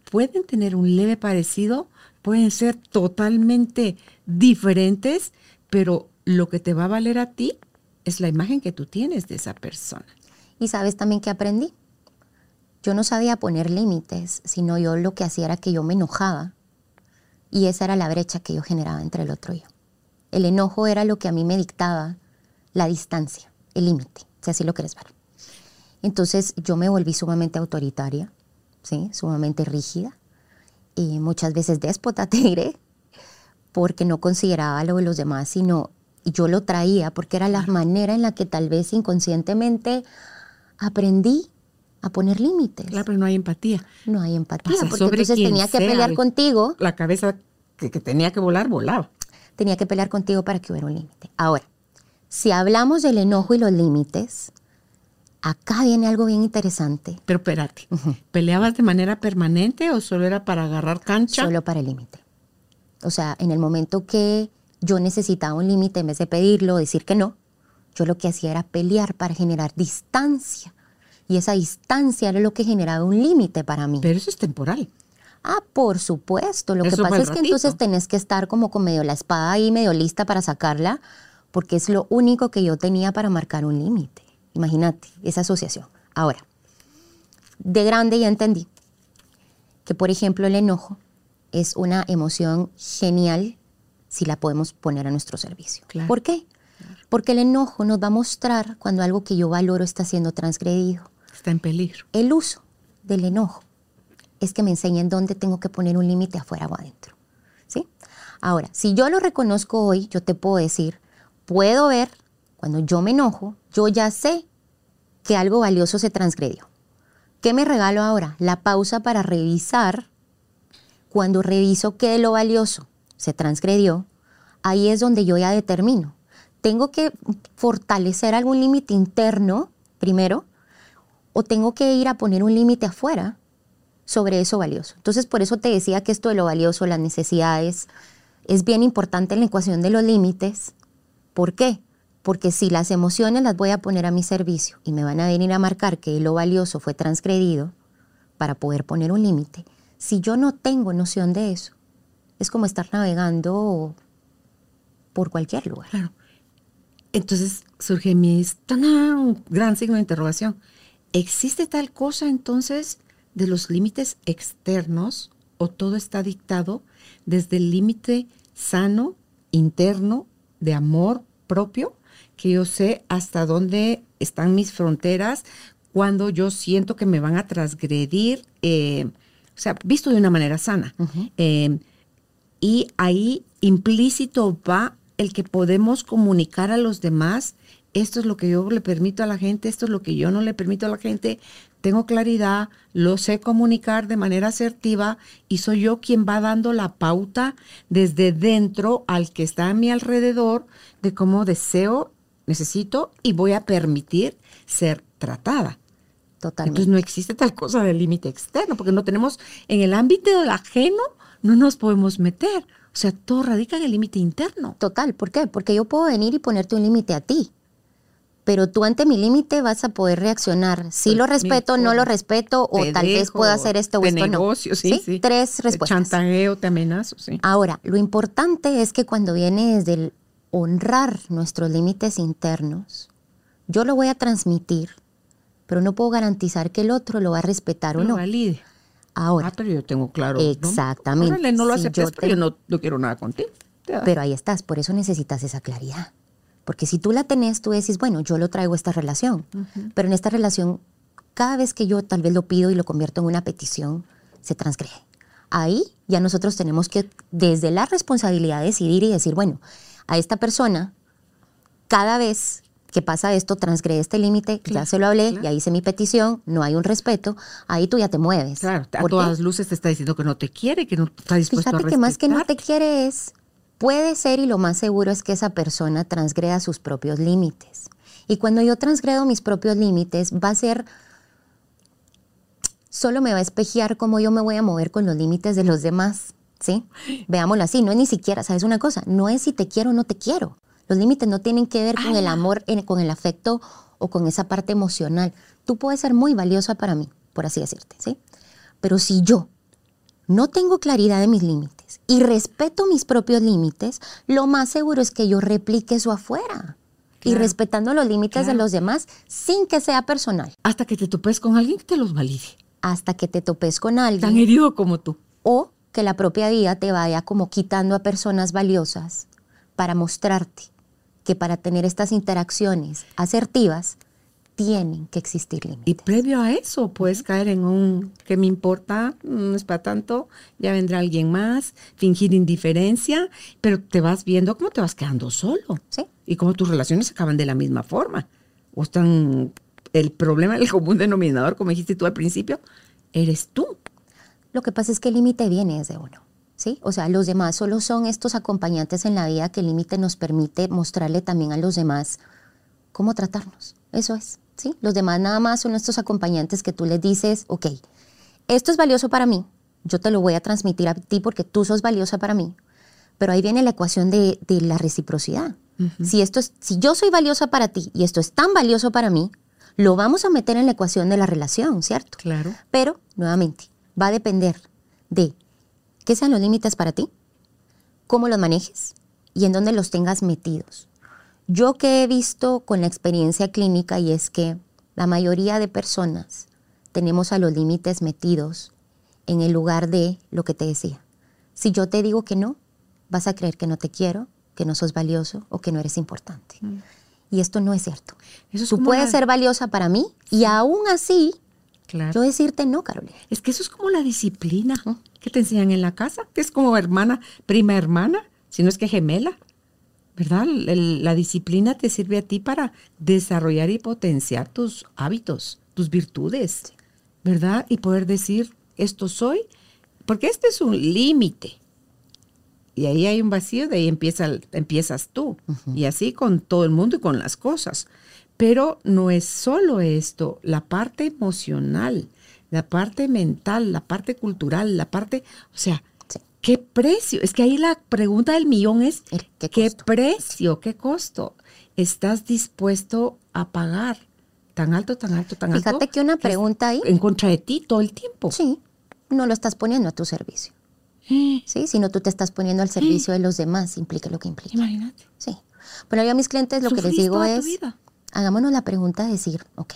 pueden tener un leve parecido, pueden ser totalmente diferentes, pero lo que te va a valer a ti es la imagen que tú tienes de esa persona. Y sabes también que aprendí. Yo no sabía poner límites, sino yo lo que hacía era que yo me enojaba. Y esa era la brecha que yo generaba entre el otro y yo. El enojo era lo que a mí me dictaba la distancia, el límite, si así lo quieres ver. Entonces yo me volví sumamente autoritaria, ¿sí? sumamente rígida y muchas veces déspota, [LAUGHS] te diré, porque no consideraba lo de los demás, sino yo lo traía porque era la manera en la que tal vez inconscientemente aprendí a poner límites. Claro, pero no hay empatía. No hay empatía, Pasa porque entonces tenía que pelear el- contigo, La cabeza que, que tenía que volar, volaba. tenía que pelear contigo para que hubiera un límite. Ahora, si hablamos del enojo y los límites, acá viene algo bien interesante, Pero espérate, ¿peleabas de manera permanente o solo era para agarrar cancha? solo para el límite. O sea, en el momento que yo necesitaba un límite, en vez de pedirlo, decir que no, yo lo que hacía era pelear para generar distancia. Y esa distancia era lo que generaba un límite para mí. Pero eso es temporal. Ah, por supuesto. Lo Eso que pasa es que entonces tenés que estar como con medio la espada ahí, medio lista para sacarla, porque es lo único que yo tenía para marcar un límite. Imagínate, esa asociación. Ahora, de grande ya entendí que, por ejemplo, el enojo es una emoción genial si la podemos poner a nuestro servicio. Claro. ¿Por qué? Porque el enojo nos va a mostrar cuando algo que yo valoro está siendo transgredido. Está en peligro. El uso del enojo es que me enseñen dónde tengo que poner un límite afuera o adentro. ¿sí? Ahora, si yo lo reconozco hoy, yo te puedo decir, puedo ver, cuando yo me enojo, yo ya sé que algo valioso se transgredió. ¿Qué me regalo ahora? La pausa para revisar. Cuando reviso que de lo valioso se transgredió, ahí es donde yo ya determino. Tengo que fortalecer algún límite interno primero o tengo que ir a poner un límite afuera sobre eso valioso. Entonces, por eso te decía que esto de lo valioso, las necesidades, es bien importante en la ecuación de los límites. ¿Por qué? Porque si las emociones las voy a poner a mi servicio y me van a venir a marcar que lo valioso fue transgredido para poder poner un límite, si yo no tengo noción de eso, es como estar navegando por cualquier lugar. Claro. Entonces surge mi gran signo de interrogación. ¿Existe tal cosa entonces de los límites externos o todo está dictado desde el límite sano, interno, de amor propio? que yo sé hasta dónde están mis fronteras cuando yo siento que me van a transgredir, eh, o sea, visto de una manera sana. Eh, y ahí implícito va el que podemos comunicar a los demás, esto es lo que yo le permito a la gente, esto es lo que yo no le permito a la gente, tengo claridad, lo sé comunicar de manera asertiva y soy yo quien va dando la pauta desde dentro al que está a mi alrededor de cómo deseo necesito y voy a permitir ser tratada. Totalmente. Entonces no existe tal cosa de límite externo, porque no tenemos, en el ámbito del ajeno, no nos podemos meter. O sea, todo radica en el límite interno. Total, ¿por qué? Porque yo puedo venir y ponerte un límite a ti, pero tú ante mi límite vas a poder reaccionar. Si sí lo respeto, no lo respeto, o tal vez pueda hacer esto o esto negocio, no. Sí, sí, Tres respuestas. Chantajeo, te amenazo, sí. Ahora, lo importante es que cuando viene desde el honrar nuestros límites internos, yo lo voy a transmitir, pero no puedo garantizar que el otro lo va a respetar o no. Valide. Ahora. Ah, pero yo tengo claro. Exactamente. ¿no? no lo aceptes, yo, yo no, no, quiero nada contigo. Pero ahí estás, por eso necesitas esa claridad. Porque si tú la tenés, tú decís, bueno, yo lo traigo a esta relación, pero en esta relación, cada vez que yo tal vez lo pido y lo convierto en una petición, se transgrede. Ahí ya nosotros tenemos que, desde la responsabilidad, decidir y decir, bueno, a esta persona, cada vez que pasa esto, transgrede este límite, ya se lo hablé, ya hice mi petición, no hay un respeto, ahí tú ya te mueves. Claro, a todas luces te está diciendo que no te quiere, que no está dispuesto Fíjate a que más que no te quiere es, puede ser y lo más seguro es que esa persona transgreda sus propios límites. Y cuando yo transgredo mis propios límites, va a ser, solo me va a espejear cómo yo me voy a mover con los límites de los demás. ¿sí? Veámoslo así, no es ni siquiera, ¿sabes una cosa? No es si te quiero o no te quiero. Los límites no tienen que ver con el amor, con el afecto o con esa parte emocional. Tú puedes ser muy valiosa para mí, por así decirte, ¿sí? Pero si yo no tengo claridad de mis límites y respeto mis propios límites, lo más seguro es que yo replique eso afuera. Y respetando los límites de los demás sin que sea personal. Hasta que te topes con alguien que te los valide. Hasta que te topes con alguien. Tan herido como tú. O que la propia vida te vaya como quitando a personas valiosas para mostrarte que para tener estas interacciones asertivas tienen que existir límites. Y previo a eso puedes caer en un que me importa, no es para tanto, ya vendrá alguien más, fingir indiferencia, pero te vas viendo cómo te vas quedando solo. Sí. Y cómo tus relaciones acaban de la misma forma. O están el problema, el común denominador, como dijiste tú al principio, eres tú. Lo que pasa es que el límite viene desde uno. ¿Sí? O sea, los demás solo son estos acompañantes en la vida que el límite nos permite mostrarle también a los demás cómo tratarnos. Eso es, ¿sí? Los demás nada más son estos acompañantes que tú les dices, ok, esto es valioso para mí, yo te lo voy a transmitir a ti porque tú sos valiosa para mí. Pero ahí viene la ecuación de, la reciprocidad. si, esto es, si yo soy valiosa para ti y esto es tan valioso para mí, lo vamos a meter en la ecuación de la relación, ¿cierto? Claro. Pero, nuevamente, va a depender de qué sean los límites para ti, cómo los manejes y en dónde los tengas metidos. Yo que he visto con la experiencia clínica y es que la mayoría de personas tenemos a los límites metidos en el lugar de lo que te decía. Si yo te digo que no, vas a creer que no te quiero, que no sos valioso o que no eres importante. Mm. Y esto no es cierto. Tú puedes ser valiosa para mí y aún así yo decirte no, Carolina. Es que eso es como la disciplina que te enseñan en la casa, que es como hermana, prima hermana, si no es que gemela. ¿Verdad? la disciplina te sirve a ti para desarrollar y potenciar tus hábitos, tus virtudes, ¿verdad? Y poder decir, esto soy, porque este es un límite. Y ahí hay un vacío, de ahí empieza, empiezas tú. Y así con todo el mundo y con las cosas. Pero no es solo esto, la parte emocional, la parte mental, la parte cultural, la parte, o sea, ¿Qué precio? Es que ahí la pregunta del millón es, ¿qué precio, qué costo estás dispuesto a pagar? Tan alto, tan alto, tan alto. Fíjate que una pregunta ahí, En contra de ti todo el tiempo. sí, no lo estás poniendo a tu servicio. [GASPS] Sí, si no tú te estás poniendo al servicio de los demás, implique lo que implica. Imagínate. Sí. Pero yo a mis clientes lo que les digo es, hagámonos la pregunta de decir, ok,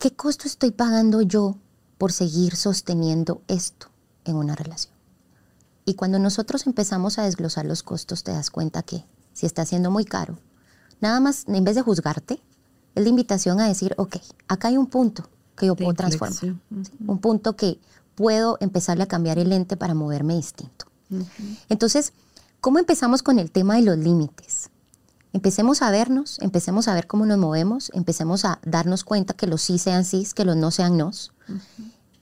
¿qué costo estoy pagando yo por seguir sosteniendo esto en una relación? Y cuando nosotros empezamos a desglosar los costos, te das cuenta que si está siendo muy caro, nada más, en vez de juzgarte, es la invitación a decir, ok, acá hay un punto que yo puedo transformar. ¿sí? Un punto que puedo empezarle a cambiar el lente para moverme distinto. Entonces, ¿cómo empezamos con el tema de los límites? Empecemos a vernos, empecemos a ver cómo nos movemos, empecemos a darnos cuenta que los sí sean sí, que los no sean nos.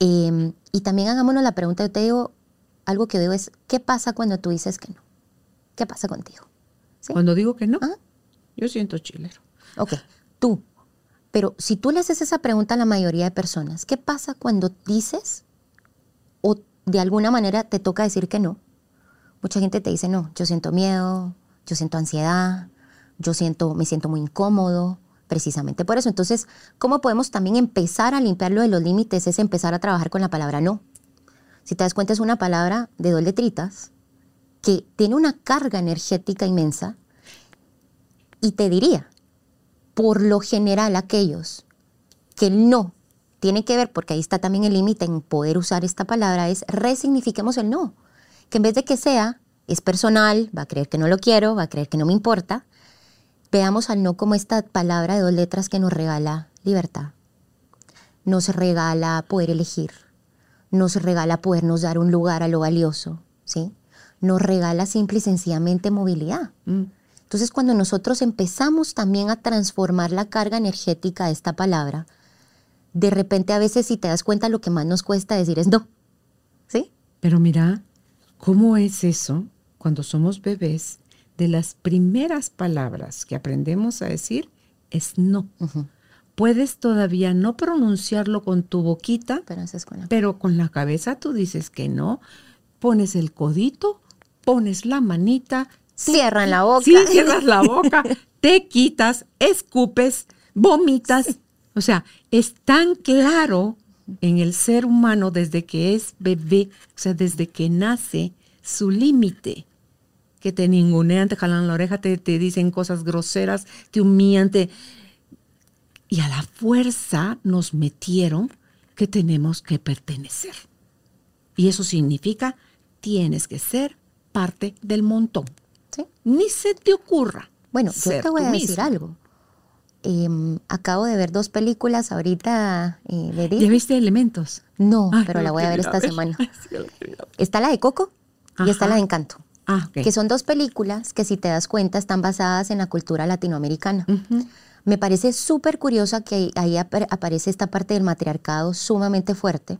Eh, y también hagámonos la pregunta, yo te digo, algo que veo es, ¿qué pasa cuando tú dices que no? ¿Qué pasa contigo? ¿Sí? Cuando digo que no, Ah. yo siento chilero. Ok, tú. Pero si tú le haces esa pregunta a la mayoría de personas, ¿qué pasa cuando dices o de alguna manera te toca decir que no? Mucha gente te dice, no, yo siento miedo, yo siento ansiedad, yo siento, me siento muy incómodo, precisamente por eso. Entonces, ¿cómo podemos también empezar a limpiarlo de los límites? Es empezar a trabajar con la palabra no. Si te das cuenta, es una palabra de dos letritas que tiene una carga energética inmensa y te diría, por lo general aquellos que el no tiene que ver, porque ahí está también el límite en poder usar esta palabra, es resignifiquemos el no. Que en vez de que sea, es personal, va a creer que no lo quiero, va a creer que no me importa, veamos al no como esta palabra de dos letras que nos regala libertad, nos regala poder elegir, nos regala podernos dar un lugar a lo valioso, ¿sí? Nos regala simple y sencillamente movilidad. Mm. Entonces, cuando nosotros empezamos también a transformar la carga energética de esta palabra, de repente a veces si te das cuenta lo que más nos cuesta decir es no. ¿Sí? Pero mira, ¿cómo es eso cuando somos bebés? De las primeras palabras que aprendemos a decir es no. Puedes todavía no pronunciarlo con tu boquita, Pero es con la- pero con la cabeza tú dices que no. Pones el codito, pones la manita. te- Cierran la boca. Sí, cierras la boca, [LAUGHS] te quitas, escupes, vomitas. O sea, es tan claro en el ser humano desde que es bebé, o sea, desde que nace, su límite. Que te ningunean, te jalan la oreja, te, te dicen cosas groseras, te humillan, te- y a la fuerza nos metieron que tenemos que pertenecer. Y eso significa, tienes que ser parte del montón. ¿Sí? Ni se te ocurra. Bueno, yo te voy a decir algo. Em, acabo de ver dos películas ahorita eh, de ¿Ya Disney. viste Elementos? No, Ay, pero la voy a ver esta [LAUGHS] ver. semana. Sí. Está la de Coco y está la de Encanto. Ah. Que son dos películas que si te das cuenta están basadas en la cultura latinoamericana. Me parece súper curiosa que ahí ap- aparece esta parte del matriarcado sumamente fuerte.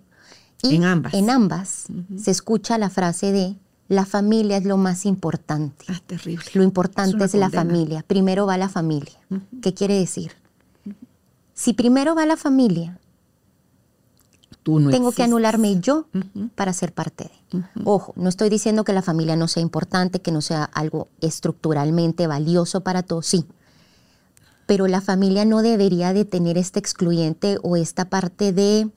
Y En ambas. En ambas se escucha la frase de la familia es lo más importante. Ah, terrible. Lo importante es, la familia. Primero va la familia. ¿Qué quiere decir? Si primero va la familia, Tú no tengo que anularme yo para ser parte de. Ojo, no estoy diciendo que la familia no sea importante, que no sea algo estructuralmente valioso para todos, sí. Pero la familia no debería de tener este excluyente o esta parte de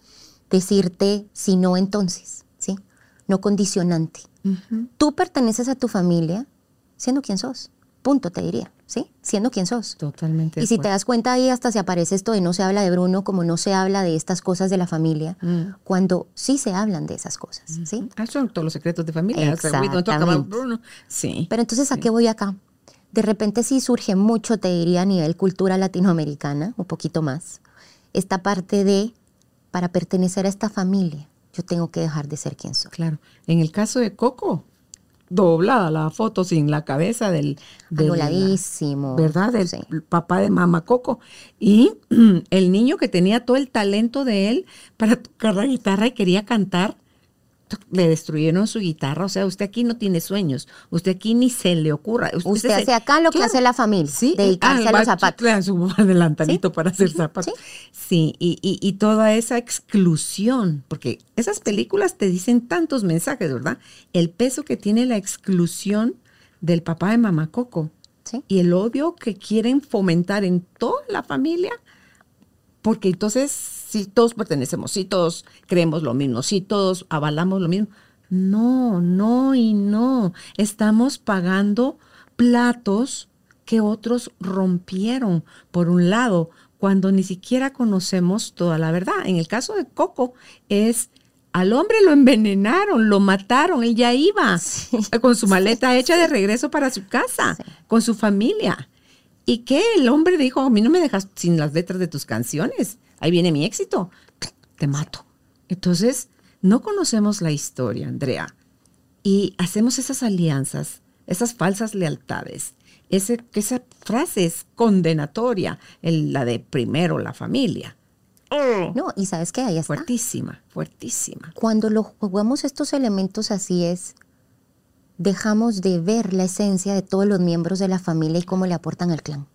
decirte si no entonces, ¿sí? No condicionante. Tú perteneces a tu familia siendo quien sos. Punto, te diría, ¿sí? Siendo quien sos. Totalmente. Y si te das cuenta ahí hasta se aparece esto de no se habla de Bruno como no se habla de estas cosas de la familia, Mm. cuando sí se hablan de esas cosas, ¿sí? Ah, son todos los secretos de familia. O sea, Exactamente. Bruno. Sí. Pero entonces, ¿a qué voy acá? De repente sí surge mucho, te diría, a nivel cultura latinoamericana, un poquito más, esta parte de, para pertenecer a esta familia, yo tengo que dejar de ser quien soy. Claro. En el caso de Coco, doblada la foto sin la cabeza del... del- Anuladísimo. ¿Verdad? Del Sí. papá de mamá Coco. Y [CLEARS THROAT] el niño que tenía todo el talento de él para tocar la guitarra y quería cantar, le destruyeron su guitarra, o sea, usted aquí no tiene sueños, usted aquí ni se le ocurra. Usted, hace acá lo que hace la familia, ¿Sí? dedicarse a los zapatos. Le su [LAUGHS] adelantanito para hacer zapatos. Sí, y, y, toda esa exclusión, porque esas películas te dicen tantos mensajes, ¿verdad? El peso que tiene la exclusión del papá de mamá Coco y el odio que quieren fomentar en toda la familia, porque entonces si todos pertenecemos, si todos creemos lo mismo, si todos avalamos lo mismo. No, no y no. Estamos pagando platos que otros rompieron, por un lado, cuando ni siquiera conocemos toda la verdad. En el caso de Coco es al hombre lo envenenaron, lo mataron, él ya iba con su maleta hecha de regreso para su casa, con su familia. ¿Y qué? El hombre dijo, a mí no me dejas sin las letras de tus canciones ahí viene mi éxito, te mato. Entonces, no conocemos la historia, Andrea, y hacemos esas alianzas, esas falsas lealtades. Ese, esa frase es condenatoria, la de primero la familia. No, y sabes que ahí está. Fuertísima, fuertísima. Cuando lo jugamos estos elementos así es, dejamos de ver la esencia de todos los miembros de la familia y cómo le aportan al clan.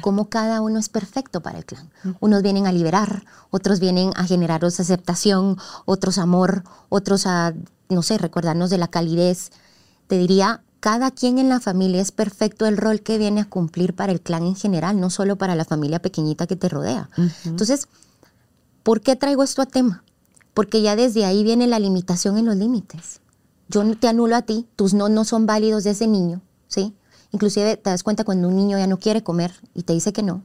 Como cada uno es perfecto para el clan. Unos vienen a liberar, otros vienen a generaros aceptación, otros amor, otros a, no sé, recordarnos de la calidez. Te diría, cada quien en la familia es perfecto el rol que viene a cumplir para el clan en general, no solo para la familia pequeñita que te rodea. Entonces, ¿por qué traigo esto a tema? Porque ya desde ahí viene la limitación en los límites. Yo te anulo a ti, tus no no son válidos de ese niño, ¿sí? Inclusive te das cuenta cuando un niño ya no quiere comer y te dice que no,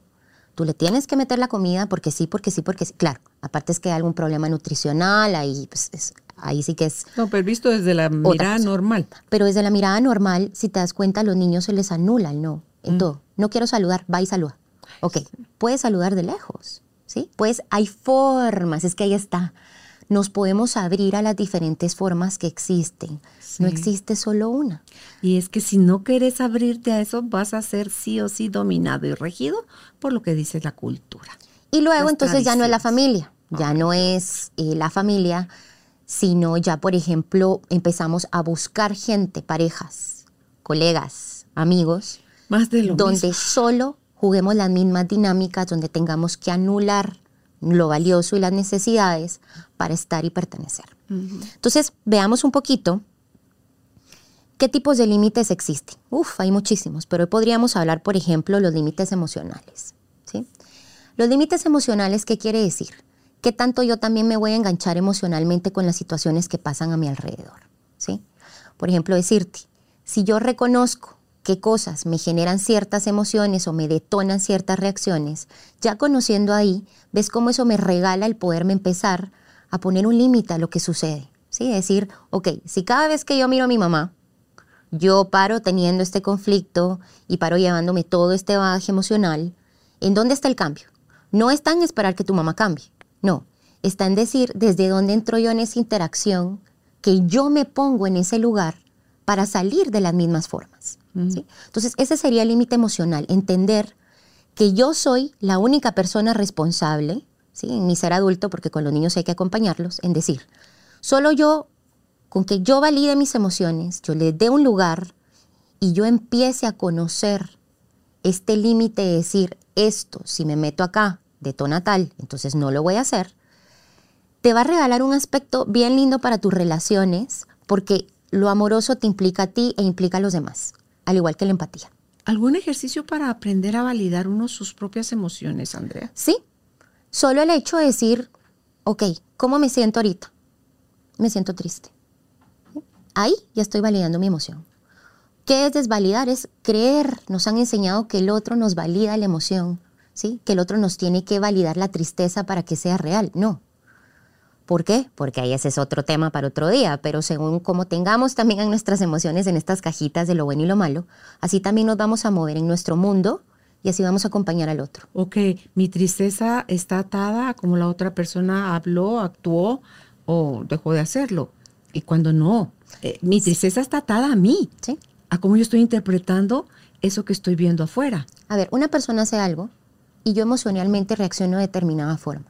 tú le tienes que meter la comida porque sí, porque sí, porque sí. Claro, aparte es que hay algún problema nutricional, ahí, pues, ahí sí que es... No, pero visto desde la mirada normal. Pero desde la mirada normal, si te das cuenta, a los niños se les anula el no en mm. todo. No quiero saludar, va y saluda. Ok, puedes saludar de lejos, ¿sí? Pues hay formas, es que ahí está nos podemos abrir a las diferentes formas que existen. No existe solo una. Y es que si no quieres abrirte a eso, vas a ser sí o sí dominado y regido por lo que dice la cultura. Y luego entonces ya no es la familia, ya no es eh, la familia, sino ya, por ejemplo, empezamos a buscar gente, parejas, colegas, amigos, Más de lo donde solo juguemos las mismas dinámicas, donde tengamos que anular lo valioso y las necesidades para estar y pertenecer. Entonces, veamos un poquito qué tipos de límites existen. Uf, hay muchísimos, pero hoy podríamos hablar, por ejemplo, los límites emocionales. ¿sí? Los límites emocionales, ¿qué quiere decir? ¿Qué tanto yo también me voy a enganchar emocionalmente con las situaciones que pasan a mi alrededor? ¿sí? Por ejemplo, decirte, si yo reconozco qué cosas me generan ciertas emociones o me detonan ciertas reacciones, ya conociendo ahí, ves cómo eso me regala el poderme empezar a poner un límite a lo que sucede. ¿sí? Decir, ok, si cada vez que yo miro a mi mamá, yo paro teniendo este conflicto y paro llevándome todo este bagaje emocional, ¿en dónde está el cambio? No está en esperar que tu mamá cambie, no, está en decir desde dónde entro yo en esa interacción, que yo me pongo en ese lugar para salir de las mismas formas. Entonces, ese sería el límite emocional, entender que yo soy la única persona responsable, ¿sí? en mi ser adulto, porque con los niños hay que acompañarlos, en decir, solo yo, con que yo valide mis emociones, yo le dé un lugar y yo empiece a conocer este límite de decir, esto, si me meto acá, de tono tal, entonces no lo voy a hacer, te va a regalar un aspecto bien lindo para tus relaciones, porque lo amoroso te implica a ti e implica a los demás al igual que la empatía. ¿Algún ejercicio para aprender a validar uno sus propias emociones, Andrea? Sí, solo el hecho de decir, ok, ¿cómo me siento ahorita? Me siento triste. Ahí ya estoy validando mi emoción. ¿Qué es desvalidar? Es creer. Nos han enseñado que el otro nos valida la emoción, ¿sí? Que el otro nos tiene que validar la tristeza para que sea real. No. ¿Por qué? Porque ahí ese es otro tema para otro día, pero según como tengamos también en [LAUGHS] nuestras emociones en estas cajitas de lo bueno y lo malo, así también nos vamos a mover en nuestro mundo y así vamos a acompañar al otro. Ok, mi tristeza está atada a como la otra persona habló, actuó o dejó de hacerlo. Y cuando no, eh, mi tristeza está atada a mí, ¿Sí? a cómo yo estoy interpretando eso que estoy viendo afuera. A ver, una persona hace algo y yo emocionalmente reacciono de determinada forma.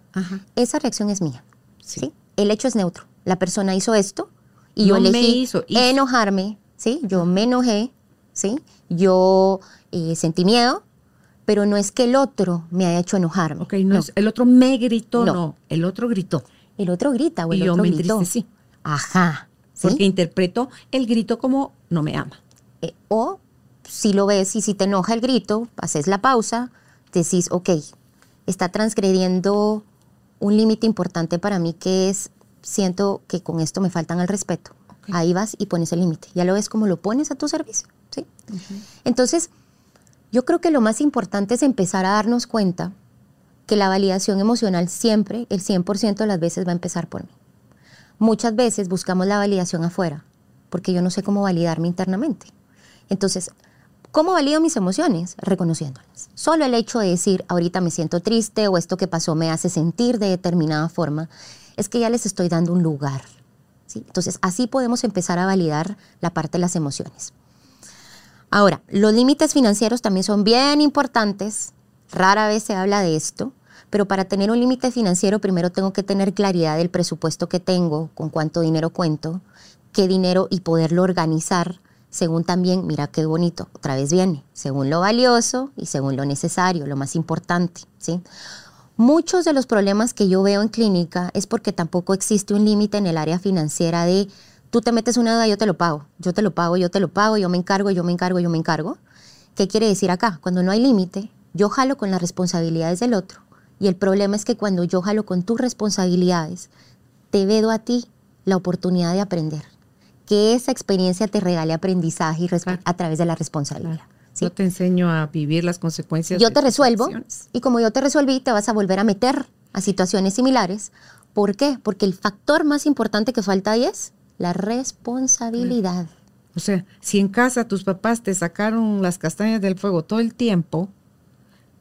Esa reacción es mía. ¿sí? El hecho es neutro. La persona hizo esto, Y yo No me elegí hizo, hizo. enojarme, ¿sí? Yo me enojé, ¿sí? Yo eh, sentí miedo, pero no es que el otro me haya hecho enojarme. Ok, no, es- el otro me gritó, No. no. el otro gritó. El otro grita o el Y yo otro me gritó. entristecí. Ajá. ¿sí? Porque interpretó el grito como no me ama. Eh, o si lo ves y si te enoja el grito, haces la pausa, decís, ok, está transgrediendo un límite importante para mí que es, siento que con esto me faltan al respeto. Ahí vas y pones el límite. Ya lo ves como lo pones a tu servicio. ¿sí? Entonces, yo creo que lo más importante es empezar a darnos cuenta que la validación emocional siempre, el 100% de las veces va a empezar por mí. Muchas veces buscamos la validación afuera, porque yo no sé cómo validarme internamente. Entonces, ¿cómo valido mis emociones? Reconociéndolas. Solo el hecho de decir, ahorita me siento triste o esto que pasó me hace sentir de determinada forma, es que ya les estoy dando un lugar. Entonces, así podemos empezar a validar la parte de las emociones. Ahora, los límites financieros también son bien importantes. Rara vez se habla de esto, pero para tener un límite financiero primero tengo que tener claridad del presupuesto que tengo, con cuánto dinero cuento, qué dinero y poderlo organizar según también, mira qué bonito, otra vez viene, según lo valioso y según lo necesario, lo más importante, ¿sí? Muchos de los problemas que yo veo en clínica es porque tampoco existe un límite en el área financiera de tú te metes una deuda, yo te lo pago, yo te lo pago, yo te lo pago, yo me encargo, yo me encargo, yo me encargo. ¿Qué quiere decir acá? Cuando no hay límite, yo jalo con las responsabilidades del otro. Y el problema es que cuando yo jalo con tus responsabilidades, te vedo a ti la oportunidad de aprender. Que esa experiencia te regale aprendizaje y Claro. a través de la responsabilidad. ¿sí? Yo te enseño a vivir las consecuencias. Yo de te resuelvo acciones. y como yo te resolví, te vas a volver a meter a situaciones similares. ¿Por qué? Porque el factor más importante que falta ahí es la responsabilidad. O sea, si en casa tus papás te sacaron las castañas del fuego todo el tiempo,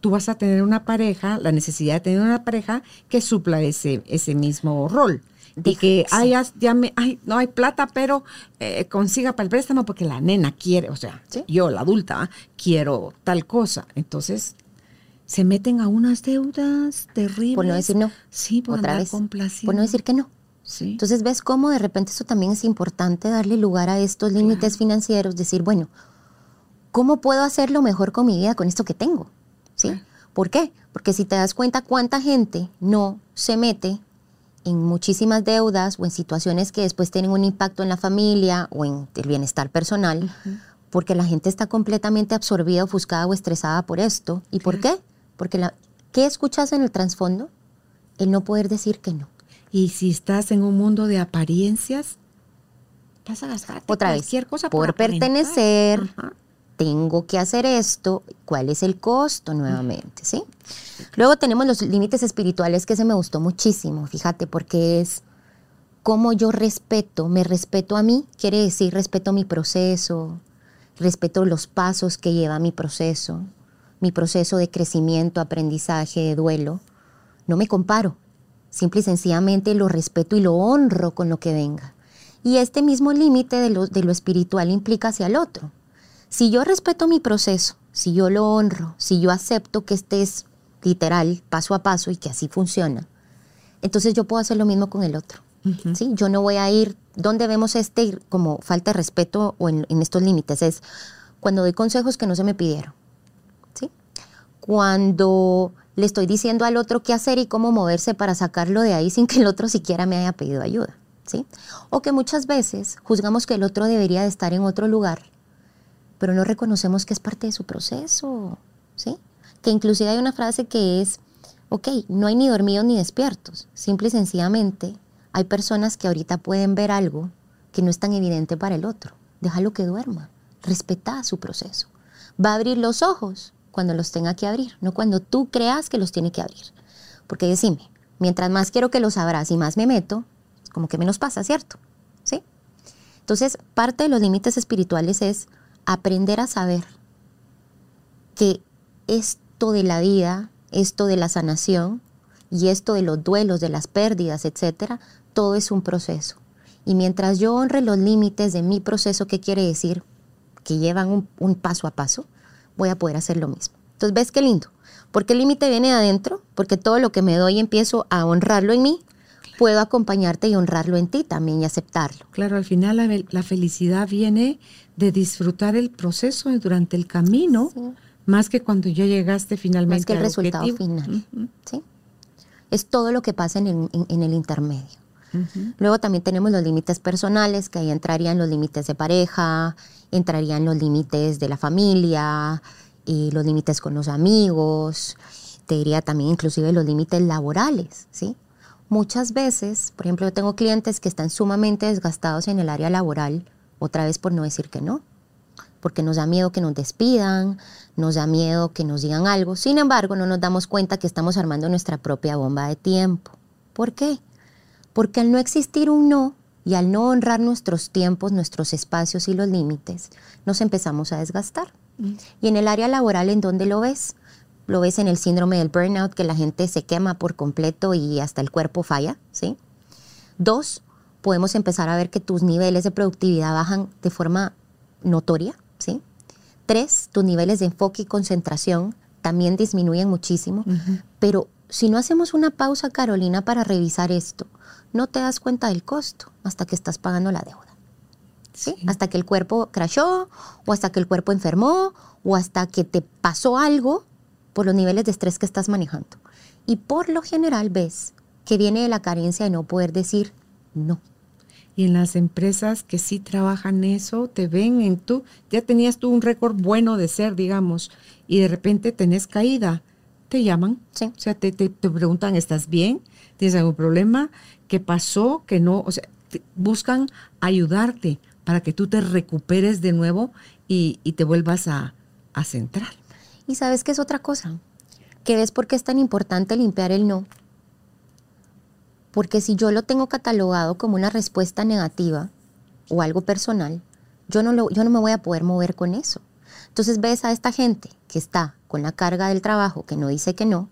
tú vas a tener una pareja, la necesidad de tener una pareja que supla ese, ese mismo rol. Y Deja- que, sí. ya me, ay, no hay plata, pero eh, consiga para el préstamo porque la nena quiere, o sea, Sí. yo, la adulta, quiero tal cosa. Entonces, se meten a unas deudas terribles. Por no decir no. Sí, por Otra andar vez. Por no decir que no. Sí. Entonces ves cómo de repente eso también es importante darle lugar a estos límites financieros, decir, bueno, ¿cómo puedo hacerlo mejor con mi vida con esto que tengo? ¿Sí? Claro. ¿Por qué? Porque si te das cuenta cuánta gente no se mete en muchísimas deudas o en situaciones que después tienen un impacto en la familia o en el bienestar personal, porque la gente está completamente absorbida, ofuscada o estresada por esto. ¿Y por qué? Porque la, ¿qué escuchas en el trasfondo? El no poder decir que no. Y si estás en un mundo de apariencias, vas a gastar Otra vez, cualquier cosa por pertenecer, Ajá. tengo que hacer esto, ¿cuál es el costo nuevamente? ¿sí? Luego tenemos los límites espirituales que se me gustó muchísimo, fíjate, porque es cómo yo respeto, me respeto a mí, quiere decir respeto mi proceso, respeto los pasos que lleva mi proceso, mi proceso de crecimiento, aprendizaje, de duelo. No me comparo, simple y sencillamente lo respeto y lo honro con lo que venga. Y este mismo límite de lo, de lo espiritual implica hacia el otro. Si yo respeto mi proceso, si yo lo honro, si yo acepto que este es literal, paso a paso y que así funciona, entonces yo puedo hacer lo mismo con el otro. ¿sí? Yo no voy a ir, donde vemos este como falta de respeto o en, en estos límites? Es cuando doy consejos que no se me pidieron. ¿sí? Cuando le estoy diciendo al otro qué hacer y cómo moverse para sacarlo de ahí sin que el otro siquiera me haya pedido ayuda. ¿sí? O que muchas veces juzgamos que el otro debería de estar en otro lugar, pero no reconocemos que es parte de su proceso. ¿sí? Que inclusive hay una frase que es, ok, no hay ni dormidos ni despiertos, simple y sencillamente hay personas que ahorita pueden ver algo que no es tan evidente para el otro. Déjalo que duerma, respeta su proceso. Va a abrir los ojos cuando los tenga que abrir, no cuando tú creas que los tiene que abrir. Porque decime, mientras más quiero que los abras y más me meto, como que menos pasa, ¿cierto? ¿Sí? Entonces, parte de los límites espirituales es aprender a saber que esto de la vida, esto de la sanación y esto de los duelos, de las pérdidas, etcétera, todo es un proceso. Y mientras yo honre los límites de mi proceso, ¿qué quiere decir? Que llevan un, un paso a paso, voy a poder hacer lo mismo. Entonces, ¿ves qué lindo? Porque el límite viene de adentro, porque todo lo que me doy empiezo a honrarlo en mí, puedo acompañarte y honrarlo en ti también y aceptarlo. Claro, al final la, la felicidad viene de disfrutar el proceso durante el camino, más que cuando ya llegaste finalmente más que el resultado final. ¿sí? Es todo lo que pasa en el, en, el intermedio. Luego también tenemos los límites personales, que ahí entrarían los límites de pareja, entrarían los límites de la familia, y los límites con los amigos, te diría también inclusive los límites laborales, ¿sí? Muchas veces, por ejemplo, yo tengo clientes que están sumamente desgastados en el área laboral, otra vez por no decir que no, porque nos da miedo que nos despidan, nos da miedo que nos digan algo. Sin embargo, no nos damos cuenta que estamos armando nuestra propia bomba de tiempo. ¿Por qué? Porque al no existir un no y al no honrar nuestros tiempos, nuestros espacios y los límites, nos empezamos a desgastar. Mm. Y en el área laboral, ¿en dónde lo ves? Lo ves en el síndrome del burnout, que la gente se quema por completo y hasta el cuerpo falla, ¿sí? Dos, podemos empezar a ver que tus niveles de productividad bajan de forma notoria, ¿sí? Tres, tus niveles de enfoque y concentración también disminuyen muchísimo, pero si no hacemos una pausa, Carolina, para revisar esto, no te das cuenta del costo hasta que estás pagando la deuda. ¿sí? Hasta que el cuerpo crashó, o hasta que el cuerpo enfermó, o hasta que te pasó algo por los niveles de estrés que estás manejando. Y por lo general ves que viene de la carencia de no poder decir no. Y en las empresas que sí trabajan eso, te ven en tú, ya tenías tú un récord bueno de ser, digamos, y de repente tenés caída, te llaman, sí. o sea, te, te, preguntan, ¿estás bien? ¿Tienes algún problema? ¿Qué pasó? ¿Qué no? O sea, buscan ayudarte para que tú te recuperes de nuevo y, te vuelvas a, a centrar. Y sabes qué es otra cosa, que ves por qué es tan importante limpiar el no. Porque si yo lo tengo catalogado como una respuesta negativa o algo personal, yo no, lo, yo no me voy a poder mover con eso. Entonces ves a esta gente que está con la carga del trabajo, que no dice que no,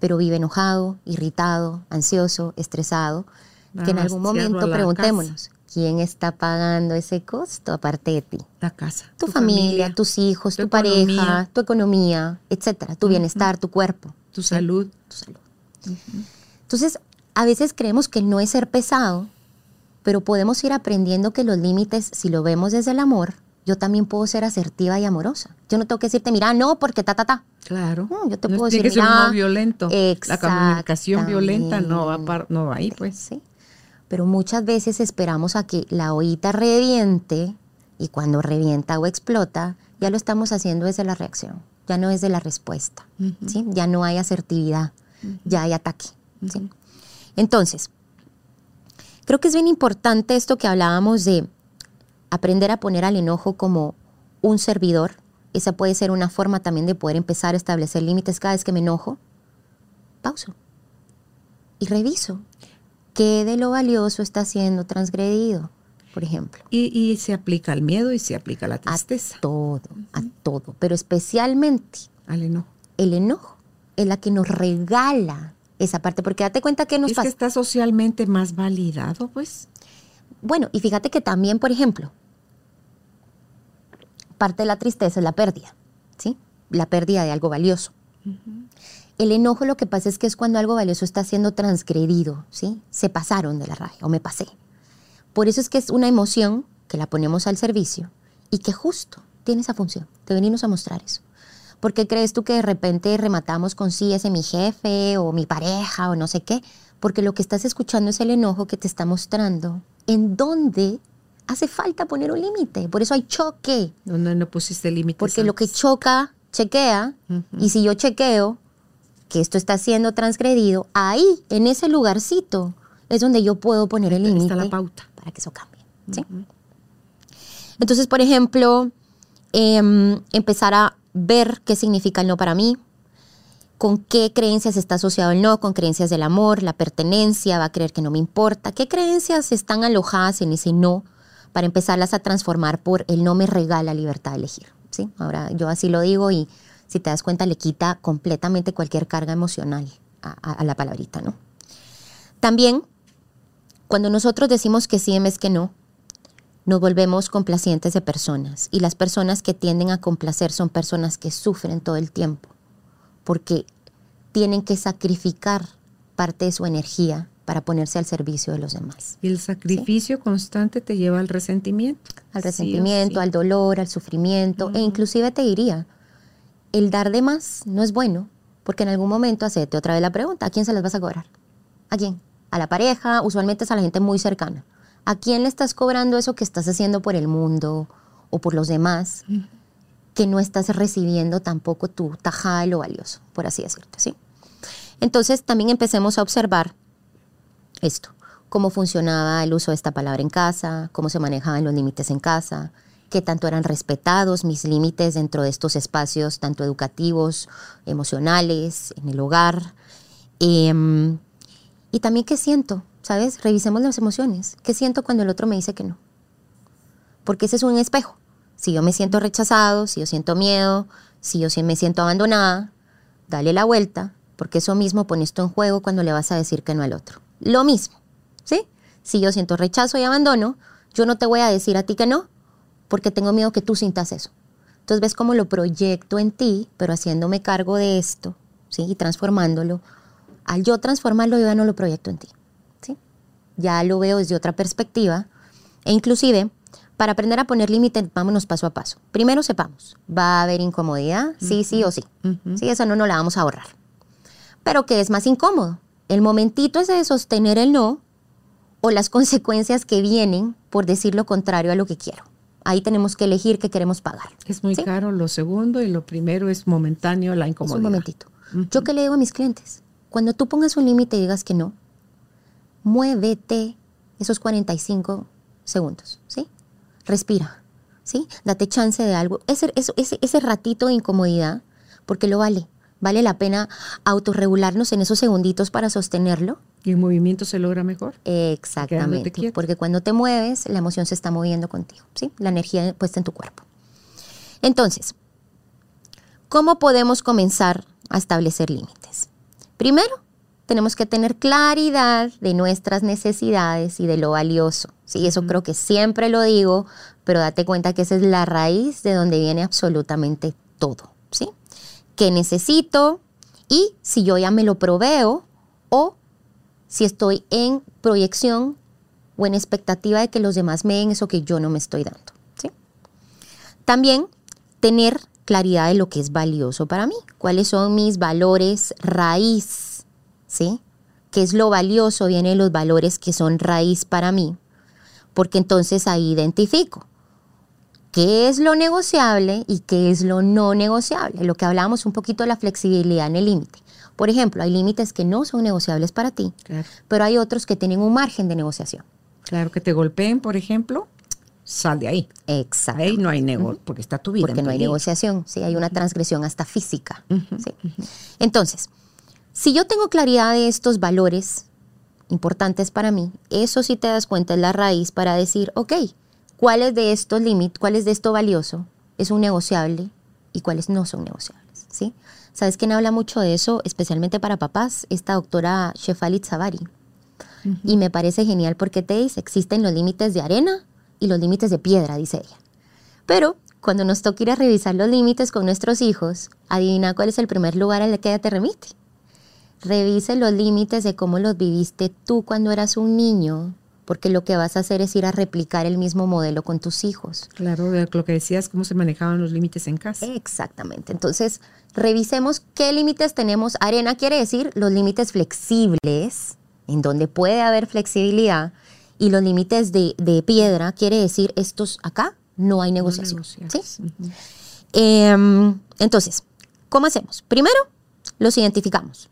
pero vive enojado, irritado, ansioso, estresado, que en algún momento preguntémonos, ¿quién está pagando ese costo aparte de ti? La casa. Tu, familia, tus hijos, tu, pareja, tu economía, etcétera, tu bienestar, tu cuerpo. Tu salud. Tu salud. Entonces, a veces creemos que no es ser pesado, pero podemos ir aprendiendo que los límites, si lo vemos desde el amor, yo también puedo ser asertiva y amorosa. Yo no tengo que decirte, mira, no, porque ta, ta, ta. Claro. yo te puedo decir, que ser no violento. La comunicación violenta no va, no va ahí, pues. Sí pero muchas veces esperamos a que la ollita reviente y cuando revienta o explota, ya lo estamos haciendo desde la reacción, ya no es de la respuesta, ¿sí? ya no hay asertividad, ya hay ataque. Entonces, creo que es bien importante esto que hablábamos de aprender a poner al enojo como un servidor. Esa puede ser una forma también de poder empezar a establecer límites cada vez que me enojo. Pauso. Y reviso qué de lo valioso está siendo transgredido, por ejemplo. Y, se aplica al miedo y se aplica a la tristeza. A todo, a todo, pero especialmente al enojo. El enojo es la que nos regala esa parte, porque date cuenta que nos es que está socialmente más validado, pues. Bueno, y fíjate que también, por ejemplo, parte de la tristeza es la pérdida, ¿sí? La pérdida de algo valioso. El enojo lo que pasa es que es cuando algo valioso está siendo transgredido, ¿sí? Se pasaron de la raya o me pasé. Por eso es que es una emoción que la ponemos al servicio y que justo tiene esa función de venirnos a mostrar eso. ¿Por qué crees tú que de repente rematamos con sí, ese mi jefe o mi pareja o no sé qué? Porque lo que estás escuchando es el enojo que te está mostrando en dónde hace falta poner un límite. Por eso hay choque. Donde no pusiste límite. Porque lo que choca, chequea. Y si yo chequeo, que esto está siendo transgredido, ahí, en ese lugarcito, es donde yo puedo poner el límite. la pauta. Para que eso cambie. Entonces, por ejemplo, em, empezar a ver qué significa el no para mí, con qué creencias está asociado el no, con creencias del amor, la pertenencia, va a creer que no me importa, qué creencias están alojadas en ese no para empezarlas a transformar por el no me regala libertad de elegir. ¿sí? Ahora yo así lo digo y si te das cuenta, le quita completamente cualquier carga emocional a, la palabrita, ¿no? También, cuando nosotros decimos que sí en vez que no, nos volvemos complacientes de personas. Y las personas que tienden a complacer son personas que sufren todo el tiempo, porque tienen que sacrificar parte de su energía para ponerse al servicio de los demás. Y el sacrificio constante te lleva al resentimiento. Al resentimiento, al dolor, al sufrimiento, e inclusive te diría, el dar de más no es bueno, porque en algún momento hacete otra vez la pregunta, ¿a quién se las vas a cobrar? ¿A quién? A la pareja, usualmente es a la gente muy cercana. ¿A quién le estás cobrando eso que estás haciendo por el mundo o por los demás? Que no estás recibiendo tampoco tu tajada lo valioso, por así decirlo, ¿sí? Entonces también empecemos a observar esto, cómo funcionaba el uso de esta palabra en casa, cómo se manejaban los límites en casa, qué tanto eran respetados mis límites dentro de estos espacios, tanto educativos, emocionales, en el hogar. Em, y también qué siento, ¿sabes? Revisemos las emociones. ¿Qué siento cuando el otro me dice que no? Porque ese es un espejo. Si yo me siento rechazado, si yo siento miedo, si yo me siento abandonada, dale la vuelta, porque eso mismo pone esto en juego cuando le vas a decir que no al otro. Lo mismo, ¿sí? Si yo siento rechazo y abandono, yo no te voy a decir a ti que no, porque tengo miedo que tú sientas eso. Entonces ves cómo lo proyecto en ti, pero haciéndome cargo de esto, ¿sí? Y transformándolo. Al yo transformarlo, yo ya no lo proyecto en ti, ¿sí? Ya lo veo desde otra perspectiva. E inclusive, para aprender a poner límites, vámonos paso a paso. Primero sepamos, ¿va a haber incomodidad? Sí, sí o sí. Sí, esa no nos la vamos a ahorrar. Pero ¿qué es más incómodo? El momentito ese de sostener el no o las consecuencias que vienen por decir lo contrario a lo que quiero ahí tenemos que elegir qué queremos pagar. Es muy caro lo segundo y lo primero es momentáneo la incomodidad. un momentito. Yo qué le digo a mis clientes, cuando tú pongas un límite y digas que no, muévete esos 45 segundos, ¿sí? Respira, ¿sí? Date chance de algo. Ese, ese, ese ratito de incomodidad, porque lo vale. Vale la pena autorregularnos en esos segunditos para sostenerlo y el movimiento se logra mejor. Exactamente. Porque cuando te mueves, la emoción se está moviendo contigo, ¿sí? La energía puesta en tu cuerpo. Entonces, ¿cómo podemos comenzar a establecer límites? Primero, tenemos que tener claridad de nuestras necesidades y de lo valioso. Sí, eso creo que siempre lo digo, pero date cuenta que esa es la raíz de donde viene absolutamente todo, ¿sí? ¿Qué necesito? Y si yo ya me lo proveo o si estoy en proyección o en expectativa de que los demás me den eso que yo no me estoy dando. También tener claridad de lo que es valioso para mí, cuáles son mis valores raíz, ¿sí? ¿Qué es lo valioso? Vienen los valores que son raíz para mí, porque entonces ahí identifico qué es lo negociable y qué es lo no negociable. Lo que hablábamos un poquito de la flexibilidad en el límite. Por ejemplo, hay límites que no son negociables para ti, pero hay otros que tienen un margen de negociación. Claro, que te golpeen, por ejemplo, sal de ahí. Exacto. Ahí no hay negociación, porque está tu vida. Porque no hay negociación, sí, hay una transgresión hasta física. Entonces, si yo tengo claridad de estos valores importantes para mí, eso sí te das cuenta es la raíz para decir, ok, ¿cuáles de estos límites, cuáles de esto valioso es un negociable y cuáles no son negociables? ¿sí? ¿Sabes quién habla mucho de eso, especialmente para papás? Esta doctora Shefali Zavari. Y me parece genial porque te dice, existen los límites de arena y los límites de piedra, dice ella. Pero cuando nos toca ir a revisar los límites con nuestros hijos, adivina cuál es el primer lugar al que ella te remite. Revise los límites de cómo los viviste tú cuando eras un niño, porque lo que vas a hacer es ir a replicar el mismo modelo con tus hijos. Claro, de lo que decías, cómo se manejaban los límites en casa. Exactamente. Entonces, revisemos qué límites tenemos. Arena quiere decir los límites flexibles, en donde puede haber flexibilidad, y los límites de, piedra quiere decir estos acá no hay negociación. Em, entonces, ¿cómo hacemos? Primero, los identificamos.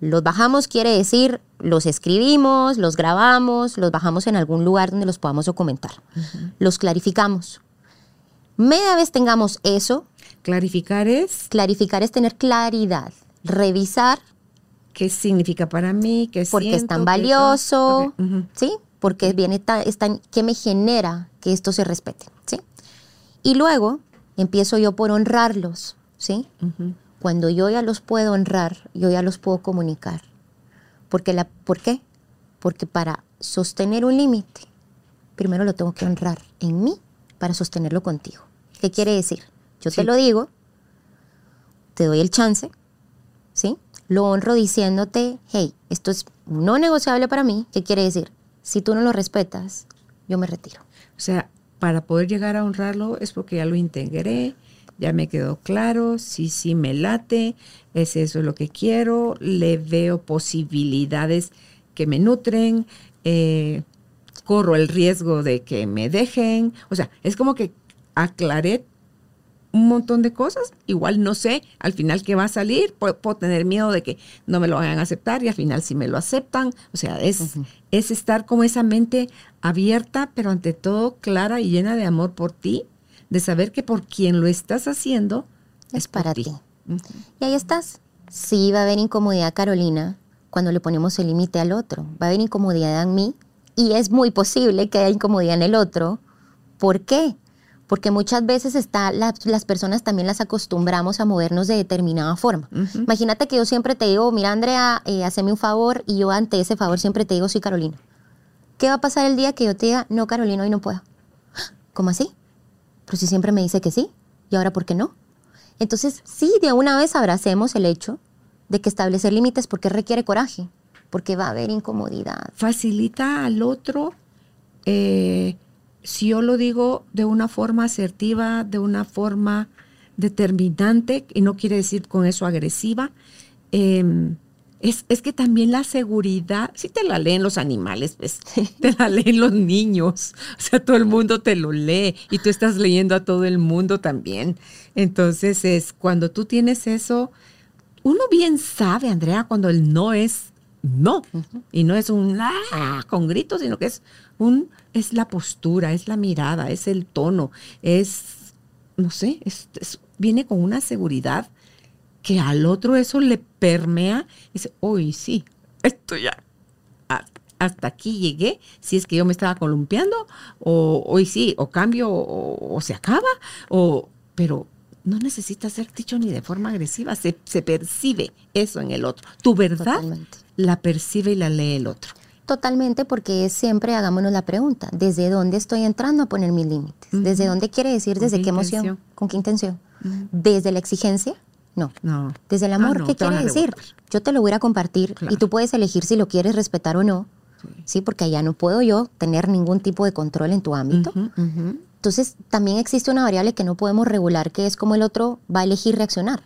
Los bajamos quiere decir, los escribimos, los grabamos, los bajamos en algún lugar donde los podamos documentar. Los clarificamos. Media vez tengamos eso. Clarificar es. Clarificar es tener claridad. Revisar. ¿Qué significa para mí? ¿Qué Porque es tan valioso. ¿Sí? Porque viene tan, ¿qué me genera que esto se respete? ¿Sí? Y luego empiezo yo por honrarlos. ¿Sí? Cuando yo ya los puedo honrar, yo ya los puedo comunicar. Porque la, ¿Por qué? Porque para sostener un límite, primero lo tengo que honrar en mí para sostenerlo contigo. ¿Qué quiere decir? Yo te lo digo, te doy el chance, ¿sí? lo honro diciéndote, hey, esto es no negociable para mí. ¿Qué quiere decir? Si tú no lo respetas, yo me retiro. O sea, para poder llegar a honrarlo es porque ya lo integré, ya me quedó claro, sí, sí me late, es eso lo que quiero, le veo posibilidades que me nutren, eh, corro el riesgo de que me dejen. O sea, es como que aclaré un montón de cosas. Igual no sé al final qué va a salir. Puedo, tener miedo de que no me lo vayan a aceptar y al final sí me lo aceptan. O sea, es, es estar como esa mente abierta, pero ante todo clara y llena de amor por ti, de saber que por quien lo estás haciendo es, para ti. Y ahí estás. Sí, va a haber incomodidad, Carolina, cuando le ponemos el límite al otro. Va a haber incomodidad en mí y es muy posible que haya incomodidad en el otro. ¿Por qué? porque muchas veces está las personas también las acostumbramos a movernos de determinada forma. Imagínate que yo siempre te digo, mira Andrea, eh, haceme un favor y yo ante ese favor siempre te digo, sí Carolina. ¿Qué va a pasar el día que yo te diga, no Carolina, hoy no puedo? ¿Cómo así? Pero si siempre me dice que sí, ¿y ahora por qué no? Entonces, sí, de una vez abracemos el hecho de que establecer límites porque requiere coraje, porque va a haber incomodidad. Facilita al otro eh, si yo lo digo de una forma asertiva, de una forma determinante, y no quiere decir con eso agresiva, em, es, que también la seguridad, si te la leen los animales, pues, te la leen los niños, o sea, todo el mundo te lo lee y tú estás leyendo a todo el mundo también. Entonces es cuando tú tienes eso, uno bien sabe, Andrea, cuando el no es no, y no es un ah, con gritos, sino que es un es la postura, es la mirada, es el tono, es, no sé, viene con una seguridad que al otro eso le permea y dice, hoy sí, esto ya, hasta aquí llegué, si es que yo me estaba columpiando, o hoy sí, o cambio, o, se acaba, o, pero no necesita ser dicho ni de forma agresiva, se, percibe eso en el otro. Tu verdad la percibe y la lee el otro. Totalmente, porque siempre hagámonos la pregunta, ¿desde dónde estoy entrando a poner mis límites? ¿Desde dónde quiere decir? ¿Desde qué, emoción? ¿Con qué intención? ¿Desde la exigencia? No. no. Desde el ah, amor, ¿qué quiere decir? Yo te lo voy a compartir y tú puedes elegir si lo quieres respetar o no. Sí. porque allá no puedo yo tener ningún tipo de control en tu ámbito. Entonces, también existe una variable que no podemos regular, que es cómo el otro va a elegir reaccionar.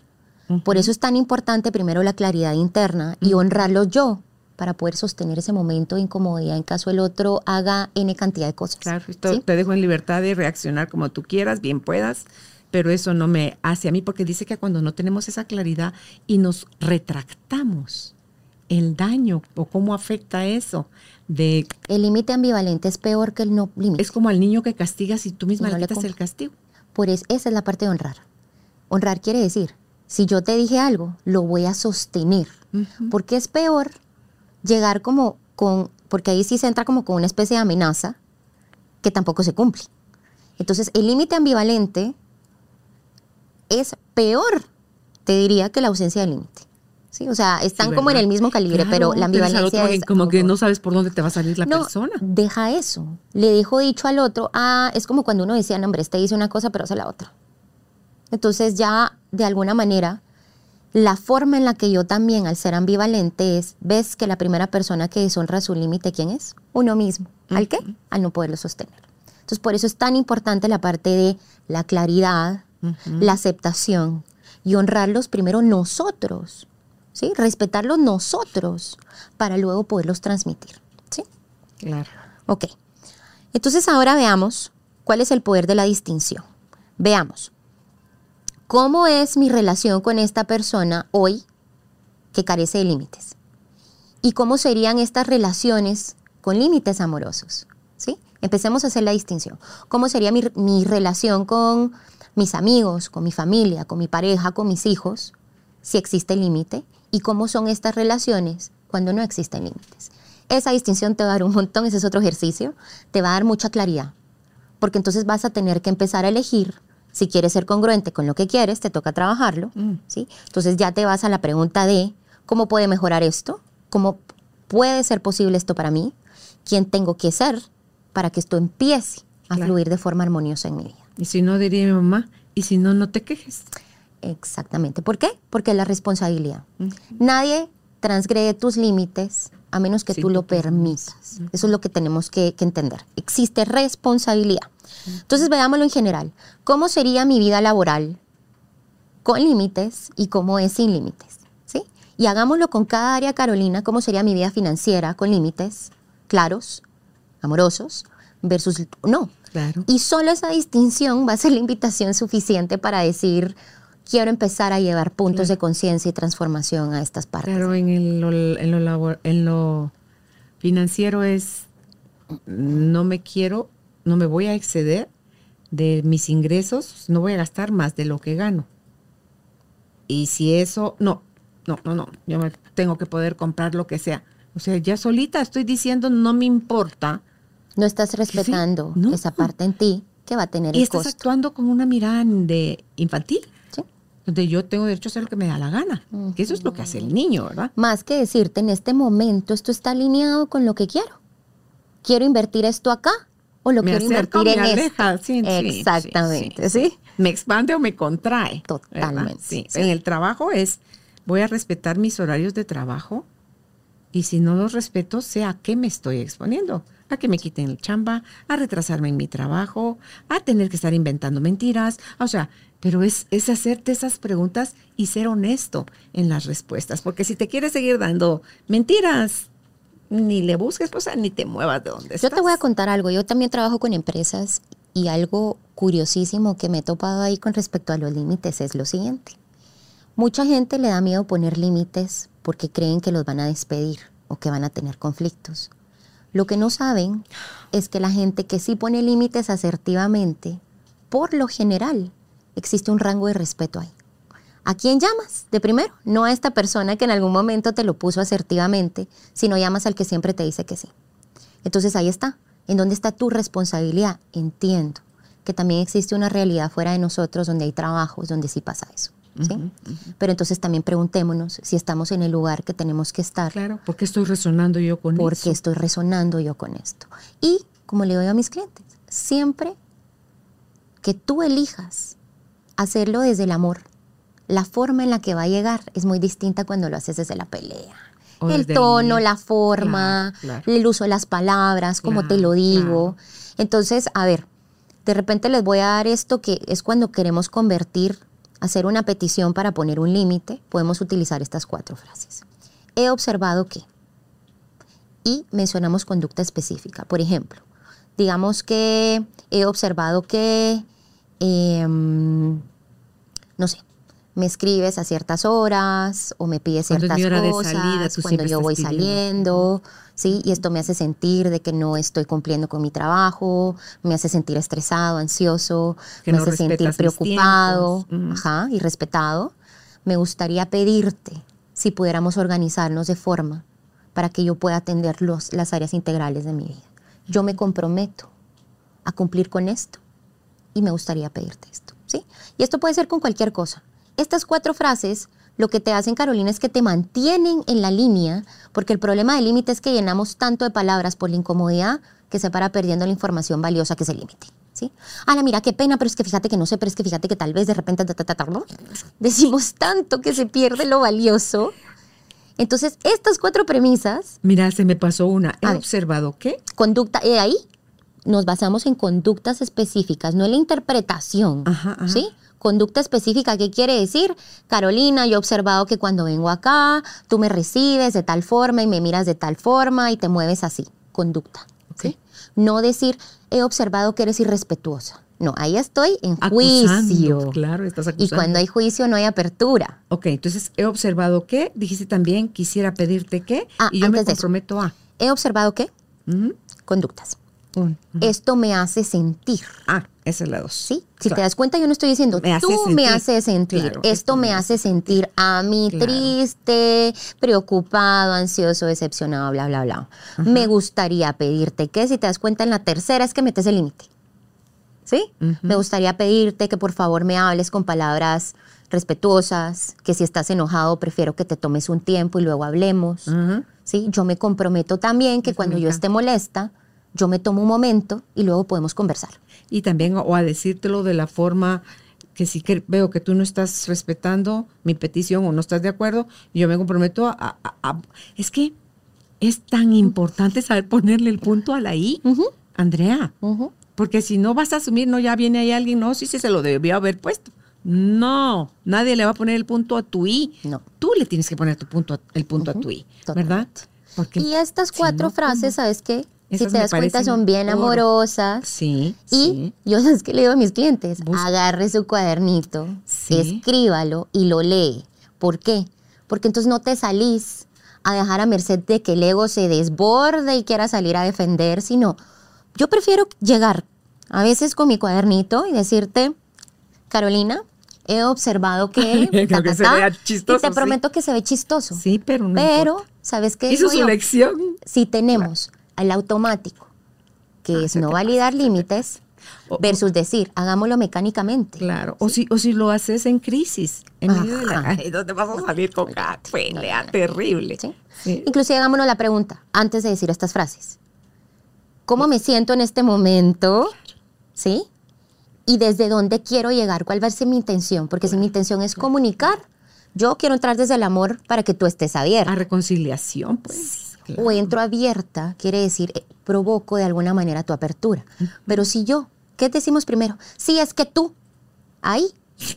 Por eso es tan importante primero la claridad interna y honrarlo yo, para poder sostener ese momento de incomodidad en caso el otro haga N cantidad de cosas. Claro, te dejo en libertad de reaccionar como tú quieras, bien puedas, pero eso no me hace a mí porque dice que cuando no tenemos esa claridad y nos retractamos el daño o cómo afecta eso de el límite ambivalente es peor que el no límite. Es como al niño que castigas y tú misma le quitas el castigo. Por eso esa es la parte de honrar. Honrar quiere decir, si yo te dije algo, lo voy a sostener. Porque es peor llegar como con, porque ahí sí se entra como con una especie de amenaza que tampoco se cumple. Entonces, el límite ambivalente es peor, te diría, que la ausencia de límite. ¿Sí? O sea, están como en el mismo calibre, pero la ambivalencia es... Como que no sabes por dónde te va a salir la no, persona. deja eso. Le dejo dicho al otro, ah, es como cuando uno decía, no, hombre, este dice una cosa, pero hace la otra. Entonces ya, de alguna manera, la forma en la que yo también, al ser ambivalente, es, ves que la primera persona que deshonra su límite, ¿quién es? Uno mismo. ¿Al qué? Al no poderlo sostener. Entonces, por eso es tan importante la parte de la claridad, la aceptación y honrarlos primero nosotros, ¿sí? Respetarlos nosotros para luego poderlos transmitir, ¿sí? Claro. Ok. Entonces, ahora veamos cuál es el poder de la distinción. Veamos. ¿Cómo es mi relación con esta persona hoy que carece de límites? ¿Y cómo serían estas relaciones con límites amorosos? ¿Sí? Empecemos a hacer la distinción. ¿Cómo sería mi, mi relación con mis amigos, con mi familia, con mi pareja, con mis hijos, si existe límite? ¿Y cómo son estas relaciones cuando no existen límites? Esa distinción te va a dar un montón, ese es otro ejercicio, te va a dar mucha claridad, porque entonces vas a tener que empezar a elegir si quieres ser congruente con lo que quieres, te toca trabajarlo. Mm. ¿sí? Entonces ya te vas a la pregunta de cómo puede mejorar esto, cómo puede ser posible esto para mí, quién tengo que ser para que esto empiece a fluir de forma armoniosa en mi vida. Y si no, diría mi mamá, y si no, no te quejes. Exactamente. ¿Por qué? Porque es la responsabilidad. Nadie transgrede tus límites a menos que Sí, tú lo permitas. Eso es lo que tenemos que, que entender. Existe responsabilidad. Entonces, veámoslo en general. ¿Cómo sería mi vida laboral con límites y cómo es sin límites? ¿Sí? Y hagámoslo con cada área, Carolina, cómo sería mi vida financiera con límites claros, amorosos, versus no. Claro. Y solo esa distinción va a ser la invitación suficiente para decir, quiero empezar a llevar puntos de conciencia y transformación a estas partes. Claro, en, el- lo, en, lo labor- en lo financiero es, no me quiero, no me voy a exceder de mis ingresos, no voy a gastar más de lo que gano. Y si eso, no, no, no, no, yo me tengo que poder comprar lo que sea. O sea, ya solita estoy diciendo, no me importa. No estás respetando no. esa parte en ti que va a tener Y el estás costo. actuando con una mirada de infantil, ¿sí? donde yo tengo derecho a hacer lo que me da la gana. Que eso es lo que hace el niño, ¿verdad? Más que decirte en este momento esto está alineado con lo que quiero. Quiero invertir esto acá o lo me quiero invertir me en esto. sí, sí, sí, Exactamente, sí, ¿sí? Me expande o me contrae. Totalmente. En el trabajo es, voy a respetar mis horarios de trabajo y si no los respeto, sé a qué me estoy exponiendo. A que me quiten el chamba, a retrasarme en mi trabajo, a tener que estar inventando mentiras. O sea, pero es, es hacerte esas preguntas y ser honesto en las respuestas. Porque si te quieres seguir dando mentiras, ni le busques, ni te muevas de donde Yo estás. te voy a contar algo. Yo también trabajo con empresas y algo curiosísimo que me he topado ahí con respecto a los límites es lo siguiente. Mucha gente le da miedo poner límites porque creen que los van a despedir o que van a tener conflictos. Lo que no saben es que la gente que sí pone límites asertivamente, por lo general, existe un rango de respeto ahí. ¿A quién llamas? De primero, no a esta persona que en algún momento te lo puso asertivamente, sino llamas al que siempre te dice que sí. Entonces ahí está. ¿En dónde está tu responsabilidad? Entiendo que también existe una realidad fuera de nosotros donde hay trabajos donde sí pasa eso. ¿Sí? Pero entonces también preguntémonos si estamos en el lugar que tenemos que estar, Claro, ¿por qué estoy resonando yo con porque eso? estoy resonando yo con esto. Y como le doy a mis clientes, siempre que tú elijas hacerlo desde el amor, la forma en la que va a llegar es muy distinta cuando lo haces desde la pelea. O el tono, la forma, Claro, claro. el uso de las palabras, como te lo digo. Entonces, a ver, de repente les voy a dar esto que es cuando queremos convertir, hacer una petición para poner un límite, podemos utilizar estas cuatro frases. He observado que, y mencionamos conducta específica. Por ejemplo, digamos que he observado que, em, no sé, me escribes a ciertas horas o me pides Cuando es ciertas hora de cosas salida, tú cuando yo voy pidiendo. saliendo, ¿sí? Y esto me hace sentir de que no estoy cumpliendo con mi trabajo, me hace sentir estresado, ansioso, Que me no hace sentir preocupado. Ujú. ajá, y respetado. Me gustaría pedirte si pudiéramos organizarnos de forma para que yo pueda atender los, las áreas integrales de mi vida. Yo me comprometo a cumplir con esto y me gustaría pedirte esto, ¿sí? Y esto puede ser con cualquier cosa. Estas cuatro frases lo que te hacen, Carolina, es que te mantienen en la línea, porque el problema del límite es que llenamos tanto de palabras por la incomodidad que se para perdiendo la información valiosa que es el límite. ¿Sí? Ala, mira, qué pena, pero es que fíjate que no sé, pero es que fíjate que tal vez de repente ta, ta, ta, decimos tanto que se pierde lo valioso. Entonces, estas cuatro premisas Mira, se me pasó una. He A ver. observado que conducta, y ahí nos basamos en conductas específicas, no en la interpretación. Ajá, ajá. ¿Sí? Conducta específica, ¿qué quiere decir? Carolina, yo he observado que cuando vengo acá, tú me recibes de tal forma y me miras de tal forma y te mueves así. Conducta. ¿sí? No decir, he observado que eres irrespetuosa. No, ahí estoy en acusando. juicio. Claro, estás Y cuando hay juicio no hay apertura. Ok, entonces he observado que, dijiste también, quisiera pedirte que, Ah, y yo me comprometo a. He observado que conductas. Esto me hace sentir. Ah, esa es la dos. ¿Sí? Si Claro. te das cuenta, yo no estoy diciendo, Me hace tú me haces sentir. Claro, esto me hace sentir a mí Claro. triste, preocupado, ansioso, decepcionado, bla, bla, bla. Me gustaría pedirte que, si te das cuenta, en la tercera es que metes el límite. ¿Sí? Me gustaría pedirte que por favor me hables con palabras respetuosas, que si estás enojado prefiero que te tomes un tiempo y luego hablemos. ¿sí? Yo me comprometo también que cuando yo esté molesta, yo me tomo un momento y luego podemos conversar. Y también, o a decírtelo de la forma que si que veo que tú no estás respetando mi petición o no estás de acuerdo, yo me comprometo a, a- a- es que es tan importante saber ponerle el punto a la I, Andrea, porque si no vas a asumir, no, ya viene ahí alguien, no, sí, sí, se lo debió haber puesto. No, nadie le va a poner el punto a tu I. No. Tú le tienes que poner tu punto, el punto a tu I, ¿verdad? Porque Y estas si cuatro no, frases, ¿sabes qué? Si te das cuenta, son bien oro. amorosas. Sí, Y sí. yo sabes que le digo a mis clientes, agarre su cuadernito, Sí. escríbalo y lo lee. ¿Por qué? Porque entonces no te salís a dejar a merced de que el ego se desborde y quiera salir a defender, sino yo prefiero llegar a veces con mi cuadernito y decirte, Carolina, he observado que... [LAUGHS] Ta, ta, se vea y chistoso, te sí. prometo que se ve chistoso. Sí, pero no Pero, importa. ¿sabes qué? Hizo su lección. si tenemos al automático, que Ah, es no validar límites, versus decir, hagámoslo mecánicamente. Claro, o si, o si lo haces en crisis, en medio de la. Ay, ¿dónde vas a salir con cada pelea terrible? ¿sí? Sí. Inclusive hagámonos la pregunta, antes de decir estas frases. ¿Cómo me siento en este momento? ¿Sí? ¿Y desde dónde quiero llegar? ¿Cuál va a ser mi intención? Porque si mi intención es comunicar, yo quiero entrar desde el amor para que tú estés abierta. A reconciliación, pues. Claro. o entro abierta, quiere decir, eh, provoco de alguna manera tu apertura. Pero si yo, ¿qué decimos primero? Si es que tú, ahí,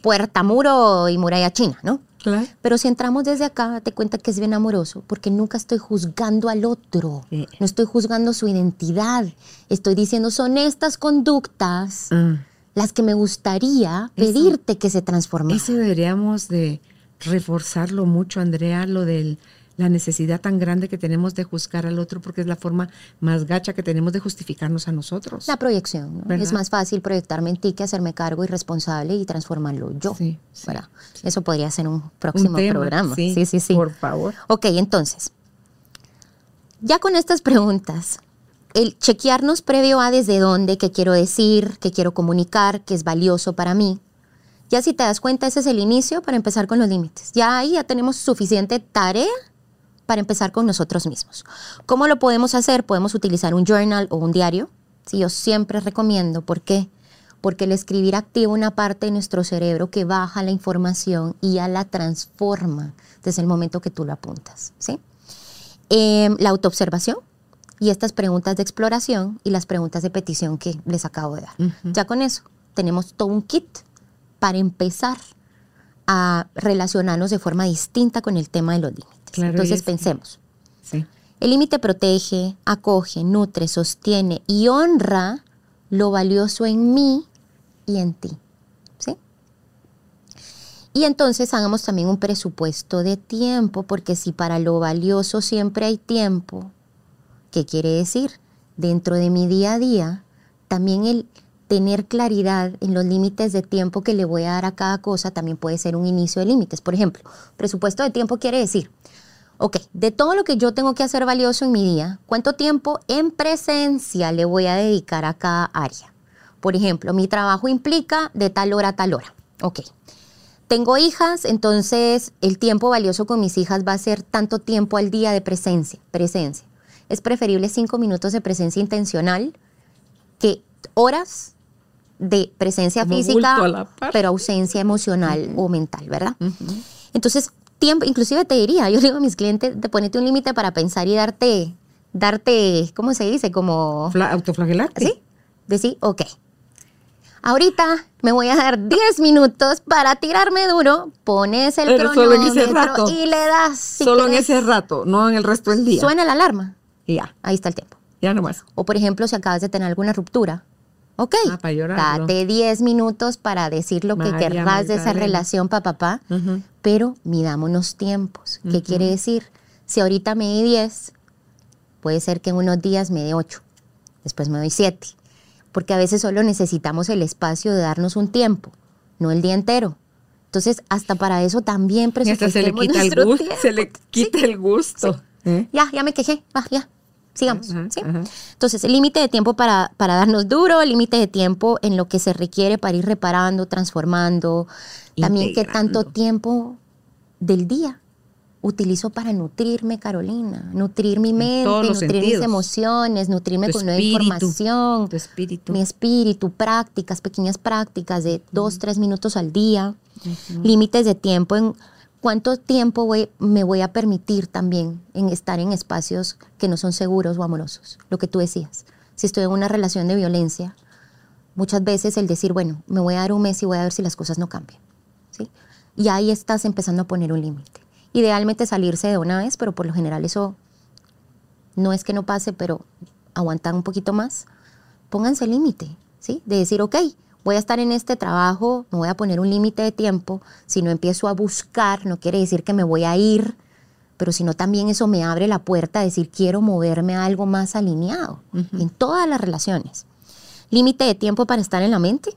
puerta, muro y muralla china, ¿no? Claro. Pero si entramos desde acá, te cuenta que es bien amoroso, porque nunca estoy juzgando al otro, Sí. no estoy juzgando su identidad, estoy diciendo, son estas conductas Ah, las que me gustaría Eso- pedirte que se transformen. Eso deberíamos de reforzarlo mucho, Andrea, lo de la necesidad tan grande que tenemos de juzgar al otro, porque es la forma más gacha que tenemos de justificarnos a nosotros. La proyección. Es más fácil proyectarme en ti que hacerme cargo y responsable y transformarlo yo. Sí, sí, ¿verdad? Eso podría ser un próximo Un tema, programa. sí, sí, sí. sí. por favor. Ok, entonces, ya con estas preguntas, el chequearnos previo a desde dónde, qué quiero decir, qué quiero comunicar, qué es valioso para mí. Ya si te das cuenta, ese es el inicio para empezar con los límites. Ya ahí ya tenemos suficiente tarea para empezar con nosotros mismos. ¿Cómo lo podemos hacer? Podemos utilizar un journal o un diario. Sí, yo siempre recomiendo. ¿Por qué? Porque el escribir activa una parte de nuestro cerebro que baja la información y ya la transforma desde el momento que tú lo apuntas. ¿sí? Em, la autoobservación y estas preguntas de exploración y las preguntas de petición que les acabo de dar. Ya con eso tenemos todo un kit para empezar a relacionarnos de forma distinta con el tema de los límites. Claro, Entonces es- pensemos. Sí. El límite protege, acoge, nutre, sostiene y honra lo valioso en mí y en ti. ¿Sí? Y entonces hagamos también un presupuesto de tiempo, porque si para lo valioso siempre hay tiempo, ¿qué quiere decir? Dentro de mi día a día, también el tener claridad en los límites de tiempo que le voy a dar a cada cosa también puede ser un inicio de límites. Por ejemplo, presupuesto de tiempo quiere decir, ok, de todo lo que yo tengo que hacer valioso en mi día, ¿cuánto tiempo en presencia le voy a dedicar a cada área? Por ejemplo, mi trabajo implica de tal hora a tal hora. Ok. Tengo hijas, entonces el tiempo valioso con mis hijas va a ser tanto tiempo al día de presencia. Presencia. Es preferible cinco minutos de presencia intencional que horas de presencia Como física, pero ausencia emocional o mental, ¿verdad? Entonces, tiempo, inclusive te diría, [LAUGHS] yo digo a mis clientes, de ponerte un límite para pensar y darte, darte, ¿cómo se dice? Como... Fla- autoflagelarte. ¿Sí? Decir, ok. Ahorita me voy a dar [LAUGHS] 10 minutos para tirarme duro, pones el Pero solo en ese cronómetro rato. y le das. si Solo en ese rato, no en el resto del día. Suena la alarma. Y ya, Ahí está el tiempo. ya nomás. O por ejemplo, si acabas de tener alguna ruptura. Ok, Ah, para date 10 minutos para decir lo que querrás de esa relación, papá, papá. Ujú. pero midámonos tiempos. ¿Qué quiere decir? Si ahorita me di 10, puede ser que en unos días me dé 8, después me doy 7, porque a veces solo necesitamos el espacio de darnos un tiempo, no el día entero. Entonces, hasta para eso también hasta se le presupuestemos quita el gusto. Se le quita el gusto. ¿Eh? Ya, ya me quejé, va, ya, sigamos. ¿sí? Entonces, el límite de tiempo para, para darnos duro, el límite de tiempo en lo que se requiere para ir reparando, transformando, también qué tanto tiempo del día utilizo para nutrirme, Carolina, nutrir mi mente, nutrir mis emociones, nutrirme Tu con nueva información, tu espíritu. mi espíritu, prácticas, pequeñas prácticas de dos, tres minutos al día, límites de tiempo en cuánto tiempo voy- me voy a permitir también en estar en espacios que no son seguros o amorosos, lo que tú decías. Si estoy en una relación de violencia, muchas veces el decir, bueno, me voy a dar un mes y voy a ver si las cosas no cambian. ¿sí? Y ahí estás empezando a poner un límite. Idealmente salirse de una vez, pero por lo general eso no es que no pase, pero aguantar un poquito más. Pónganse límite, ¿sí? De decir, ok, voy a estar en este trabajo, me voy a poner un límite de tiempo. Si no empiezo a buscar, no quiere decir que me voy a ir, pero sino también eso me abre la puerta a decir, quiero moverme a algo más alineado en todas las relaciones. Límite de tiempo para estar en la mente.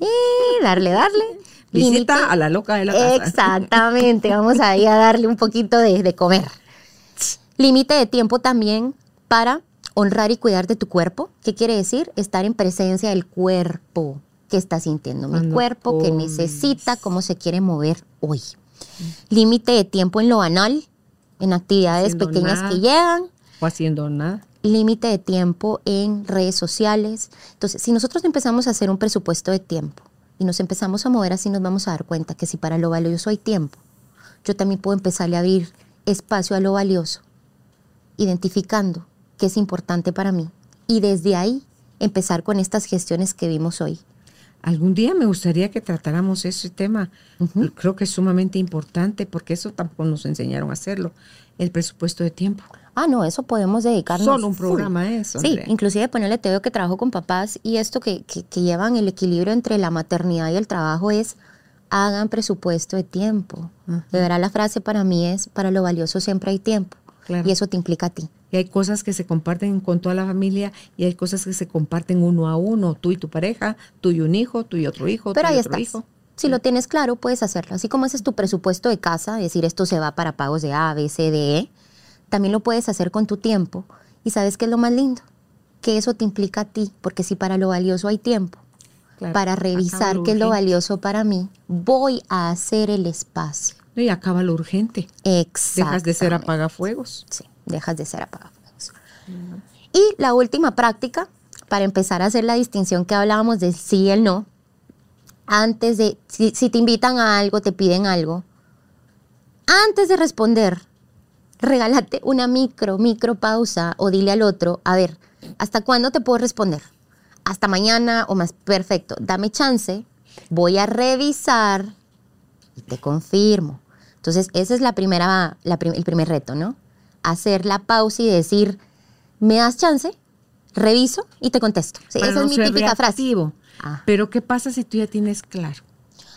Y darle, darle. [LAUGHS] Visita a la loca de la casa. Exactamente, vamos ahí a darle un poquito de, de comer. [LAUGHS] Límite de tiempo también para honrar y cuidar de tu cuerpo. ¿Qué quiere decir? Estar en presencia del cuerpo que está sintiendo. Mi Cuando cuerpo que comes. necesita, cómo se quiere mover hoy. Límite de tiempo en lo banal, en actividades Haciendo pequeñas nada. que llegan. O haciendo nada. Límite de tiempo en redes sociales. Entonces, si nosotros empezamos a hacer un presupuesto de tiempo y nos empezamos a mover así, nos vamos a dar cuenta que si para lo valioso hay tiempo, yo también puedo empezarle a abrir espacio a lo valioso, identificando qué es importante para mí y desde ahí empezar con estas gestiones que vimos hoy. Algún día me gustaría que tratáramos ese tema. Creo que es sumamente importante porque eso tampoco nos enseñaron a hacerlo. El presupuesto de tiempo. Ah, no, eso podemos dedicarnos. Solo un full. programa a eso, Sí, inclusive ponerle te veo que trabajo con papás y esto que, que, que llevan el equilibrio entre la maternidad y el trabajo es hagan presupuesto de tiempo. De verdad la frase para mí es, para lo valioso siempre hay tiempo. Claro. Y eso te implica a ti. Y hay cosas que se comparten con toda la familia y hay cosas que se comparten uno a uno, tú y tu pareja, tú y un hijo, tú y otro hijo, Pero tú ahí y otro estás. hijo. Si lo tienes claro, puedes hacerlo. Así como ese es tu presupuesto de casa, decir esto se va para pagos de A, B, C, D, E, también lo puedes hacer con tu tiempo. Y sabes qué es lo más lindo? Que eso te implica a ti, porque si para lo valioso hay tiempo, Claro. para revisar qué es lo valioso para mí, voy a hacer el espacio. Y acaba lo urgente. Exacto. Dejas de ser apagafuegos. Sí, dejas de ser apagafuegos. Y la última práctica, para empezar a hacer la distinción que hablábamos del sí y el no, antes de, si, te invitan a algo, te piden algo, antes de responder, regálate una micro, micro pausa o dile al otro, a ver, ¿hasta cuándo te puedo responder? Hasta mañana o más, perfecto, dame chance, voy a revisar y te confirmo. Entonces, ese es la primera, el primer reto, ¿no? Hacer la pausa y decir, ¿me das chance? Reviso y te contesto. Sí, esa no es mi típica frase. Ah. Pero ¿qué pasa si tú ya tienes claro?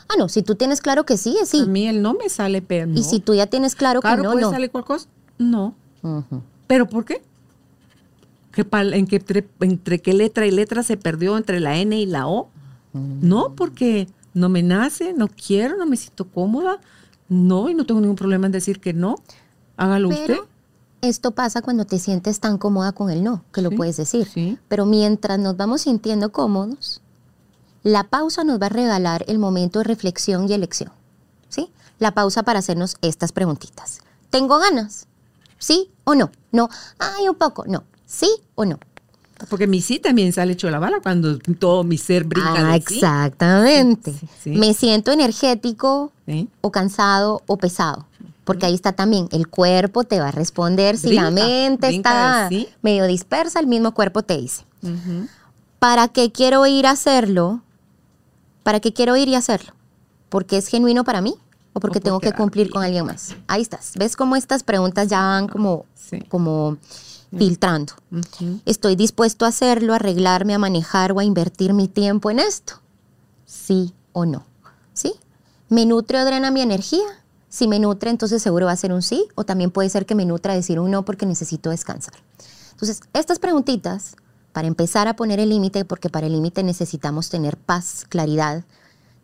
Ah, no, si tú tienes claro que sí, es sí. A mí él no me sale, pero no. Y si tú ya tienes claro, claro, que no, puede no. cualquier cosa. No. ¿Pero por qué? ¿Qué pal- ¿En qué entre, entre qué letra y letra se perdió entre la N y la O? No, porque no me nace, no quiero, no me siento cómoda. No, y no tengo ningún problema en decir que no. Hágalo usted. Esto pasa cuando te sientes tan cómoda con el no, que lo Sí, puedes decir. sí. Pero mientras nos vamos sintiendo cómodos, la pausa nos va a regalar el momento de reflexión y elección. ¿Sí? La pausa para hacernos estas preguntitas. ¿Tengo ganas? ¿Sí o no? No. Ay, un poco. No. ¿Sí o no? Porque mi sí también sale hecho la bala cuando todo mi ser brinca Ah, de sí. exactamente. Sí, sí. Me siento energético o cansado o pesado. Porque ahí está también, el cuerpo te va a responder. Si la mente está sí. medio dispersa, el mismo cuerpo te dice. ¿Para qué quiero ir a hacerlo? ¿Para qué quiero ir y hacerlo? ¿Porque es genuino para mí? ¿O porque O tengo que cumplir con alguien más? Ahí estás. ¿Ves cómo estas preguntas ya van como, Sí. como filtrando? ¿Estoy dispuesto a hacerlo, a arreglarme, a manejar o a invertir mi tiempo en esto? ¿Sí o no? ¿Sí? ¿Me nutre o drena mi energía? Si me nutre, entonces seguro va a ser un sí, o también puede ser que me nutra decir un no porque necesito descansar. Entonces, estas preguntitas, para empezar a poner el límite, porque para el límite necesitamos tener paz, claridad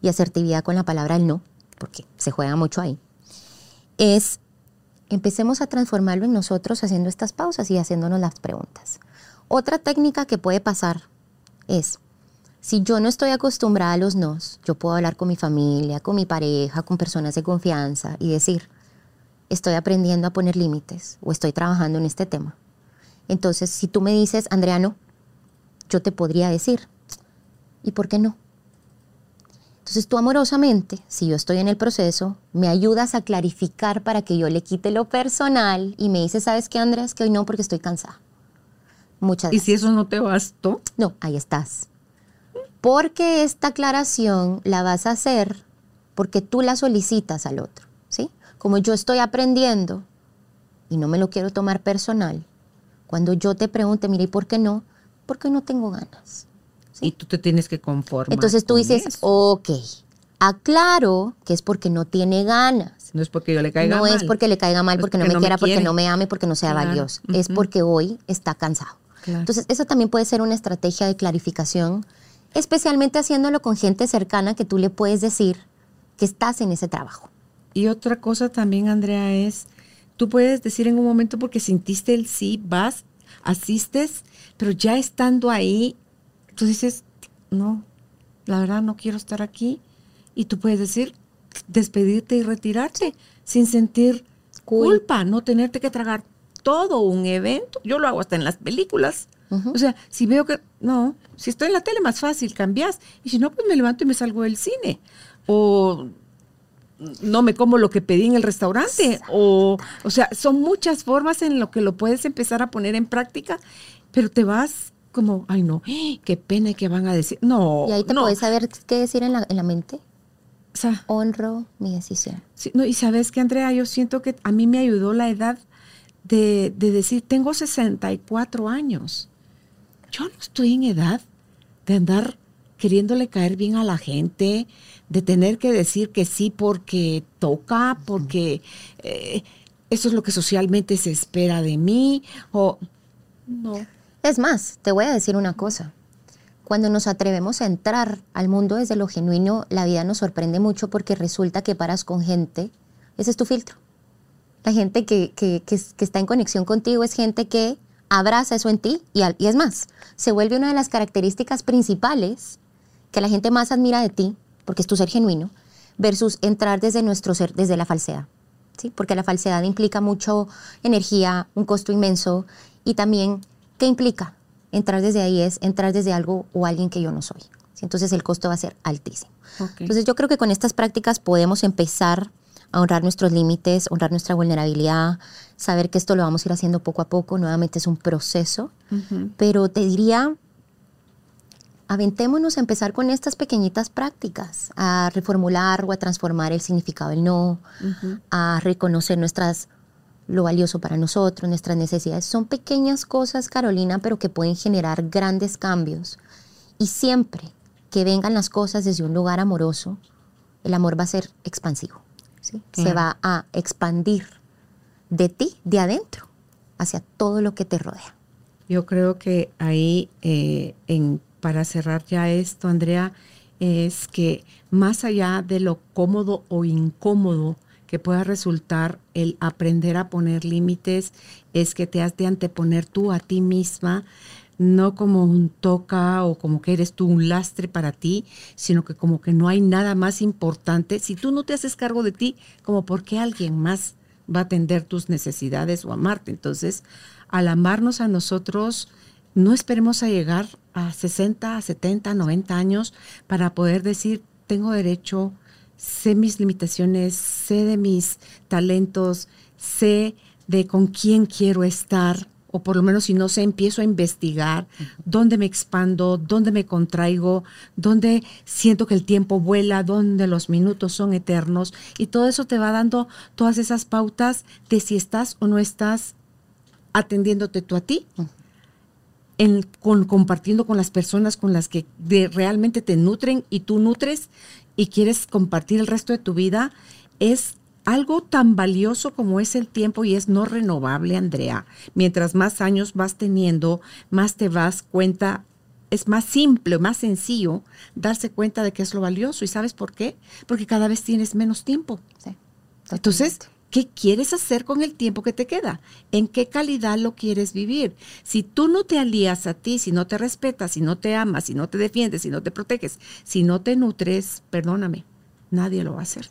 y asertividad con la palabra el no, porque se juega mucho ahí, es empecemos a transformarlo en nosotros haciendo estas pausas y haciéndonos las preguntas. Otra técnica que puede pasar es, si yo no estoy acostumbrada a los nos, yo puedo hablar con mi familia, con mi pareja, con personas de confianza y decir, estoy aprendiendo a poner límites o estoy trabajando en este tema. Entonces, si tú me dices, Andrea, yo te podría decir, ¿y por qué no? Entonces tú amorosamente, si yo estoy en el proceso, me ayudas a clarificar para que yo le quite lo personal y me dices, ¿sabes qué, Andrés? Que hoy no porque estoy cansada. Muchas gracias. ¿Y si eso no te bastó? No, ahí estás. Porque esta aclaración la vas a hacer porque tú la solicitas al otro, ¿sí? Como yo estoy aprendiendo y no me lo quiero tomar personal, cuando yo te pregunte, mire, ¿y por qué no? Porque no tengo ganas. Y tú te tienes que conformar. Entonces tú dices, ok, aclaro que es porque no tiene ganas. No es porque yo le caiga mal. No es porque le caiga mal, porque, no me quiera, porque no me ame, porque no sea valioso. Es porque hoy está cansado. Entonces, eso también puede ser una estrategia de clarificación, especialmente haciéndolo con gente cercana que tú le puedes decir que estás en ese trabajo. Y otra cosa también, Andrea, es, tú puedes decir en un momento porque sintiste el sí, vas, asistes, pero ya estando ahí, tú dices, no, la verdad no quiero estar aquí. Y tú puedes decir, despedirte y retirarte sin sentir culpa, no tenerte que tragar todo un evento. Yo lo hago hasta en las películas. O sea, si veo que, no, si estoy en la tele más fácil, cambias. Y si no, pues me levanto y me salgo del cine. O no me como lo que pedí en el restaurante. O, o sea, son muchas formas en lo que lo puedes empezar a poner en práctica, pero te vas como, ay no, qué pena que van a decir. No. Y ahí te no. puedes saber qué decir en la, en la mente. O sea, Honro mi decisión. Sí, no, y sabes que, Andrea, yo siento que a mí me ayudó la edad de, de decir, tengo 64 años. Yo no estoy en edad de andar queriéndole caer bien a la gente, de tener que decir que sí porque toca, porque eh, eso es lo que socialmente se espera de mí, o no. Es más, te voy a decir una cosa. Cuando nos atrevemos a entrar al mundo desde lo genuino, la vida nos sorprende mucho porque resulta que paras con gente, ese es tu filtro. La gente que, está en conexión contigo es gente que abraza eso en ti y, y es más, se vuelve una de las características principales que la gente más admira de ti, porque es tu ser genuino, versus entrar desde nuestro ser, desde la falsedad. ¿sí? Porque la falsedad implica mucho energía, un costo inmenso y también ¿Qué implica? Entrar desde ahí es entrar desde algo o alguien que yo no soy. Entonces el costo va a ser altísimo. Entonces yo creo que con estas prácticas podemos empezar a honrar nuestros límites, honrar nuestra vulnerabilidad, saber que esto lo vamos a ir haciendo poco a poco, nuevamente es un proceso, pero te diría, aventémonos a empezar con estas pequeñitas prácticas, a reformular o a transformar el significado del no, a reconocer nuestras lo valioso para nosotros, nuestras necesidades. Son pequeñas cosas, Carolina, pero que pueden generar grandes cambios. Y siempre que vengan las cosas desde un lugar amoroso, el amor va a ser expansivo. Se va a expandir de ti, de adentro, hacia todo lo que te rodea. Yo creo que ahí, eh, en, para cerrar ya esto, Andrea, es que más allá de lo cómodo o incómodo que pueda resultar el aprender a poner límites es que te has de anteponer tú a ti misma, no como un toca o como que eres tú un lastre para ti, sino que como que no hay nada más importante. Si tú no te haces cargo de ti, como porque alguien más va a atender tus necesidades o amarte. Entonces, al amarnos a nosotros, no esperemos a llegar a 60, 70, 90 años para poder decir, tengo derecho sé mis limitaciones, sé de mis talentos, sé de con quién quiero estar, o por lo menos si no sé, empiezo a investigar dónde me expando, dónde me contraigo, dónde siento que el tiempo vuela, dónde los minutos son eternos, y todo eso te va dando todas esas pautas de si estás o no estás atendiéndote tú a ti. En, con, compartiendo con las personas con las que realmente te nutren y tú nutres y quieres compartir el resto de tu vida, es algo tan valioso como es el tiempo y es no renovable, Andrea. Mientras más años vas teniendo, más te vas cuenta, es más simple, más sencillo darse cuenta de que es lo valioso. ¿Y sabes por qué? Porque cada vez tienes menos tiempo. Entonces, ¿qué quieres hacer con el tiempo que te queda? ¿En qué calidad lo quieres vivir? Si tú no te alías a ti, si no te respetas, si no te amas, si no te defiendes, si no te proteges, si no te nutres, perdóname, nadie lo va a hacer.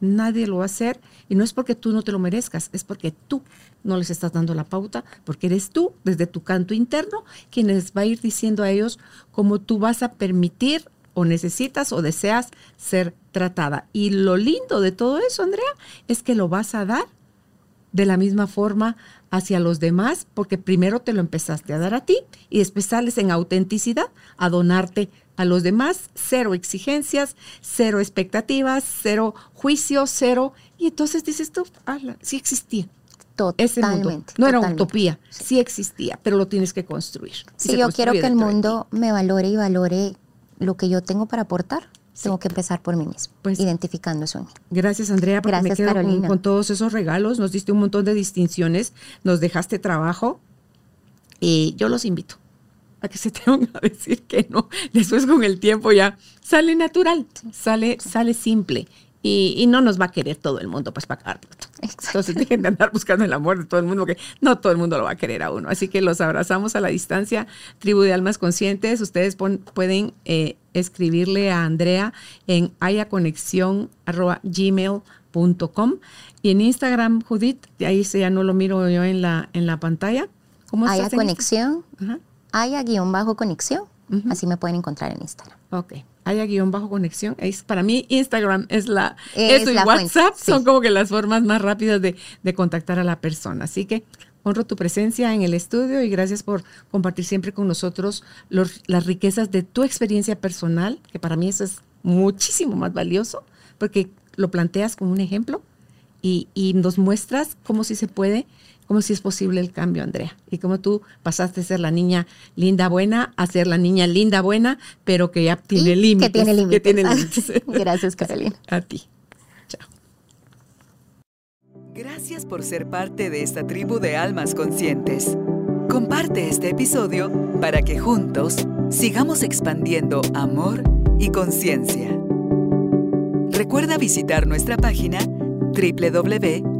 Nadie lo va a hacer y no es porque tú no te lo merezcas, es porque tú no les estás dando la pauta, porque eres tú, desde tu canto interno, quien les va a ir diciendo a ellos cómo tú vas a permitir o necesitas o deseas ser tratada. Y lo lindo de todo eso, Andrea, es que lo vas a dar de la misma forma hacia los demás, porque primero te lo empezaste a dar a ti y después sales en autenticidad a donarte a los demás, cero exigencias, cero expectativas, cero juicios, cero. Y entonces dices tú, sí existía. Totalmente. No era utopía, sí existía, pero lo tienes que construir. Si yo quiero que el mundo me valore y valore lo que yo tengo para aportar tengo que empezar por mí mismo, pues, identificando eso en mí. Gracias, Andrea, porque me quedo con, todos esos regalos. Nos diste un montón de distinciones, nos dejaste trabajo y yo los invito a que se tengan [LAUGHS] a decir que no. Después con el tiempo ya sale natural, sale, sale simple y, no nos va a querer todo el mundo pues para. Entonces dejen de andar buscando el amor de todo el mundo, porque no todo el mundo lo va a querer a uno. Así que los abrazamos a la distancia, tribu de almas conscientes. Ustedes pueden eh, escribirle a Andrea en ayaconexión.gmail.com y en Instagram, Judith, ahí ya no lo miro yo en la, en la pantalla. ¿Cómo Haya conexión, haya guion bajo conexión. Así me pueden encontrar en Instagram. Ok haya guion bajo conexión. Es, para mí Instagram es la, es eso y WhatsApp son como que las formas más rápidas de, contactar a la persona. Así que honro tu presencia en el estudio y gracias por compartir siempre con nosotros las riquezas de tu experiencia personal, que para mí eso es muchísimo más valioso, porque lo planteas como un ejemplo y, y nos muestras cómo si se puede cómo si es posible el cambio, Andrea. Y cómo tú pasaste de ser la niña linda buena a ser la niña linda buena, pero que ya tiene límites. Que tiene límites. Que tiene límites. Gracias, Carolina. A ti. Chao. Gracias por ser parte de esta tribu de almas conscientes. Comparte este episodio para que juntos sigamos expandiendo amor y conciencia. Recuerda visitar nuestra página www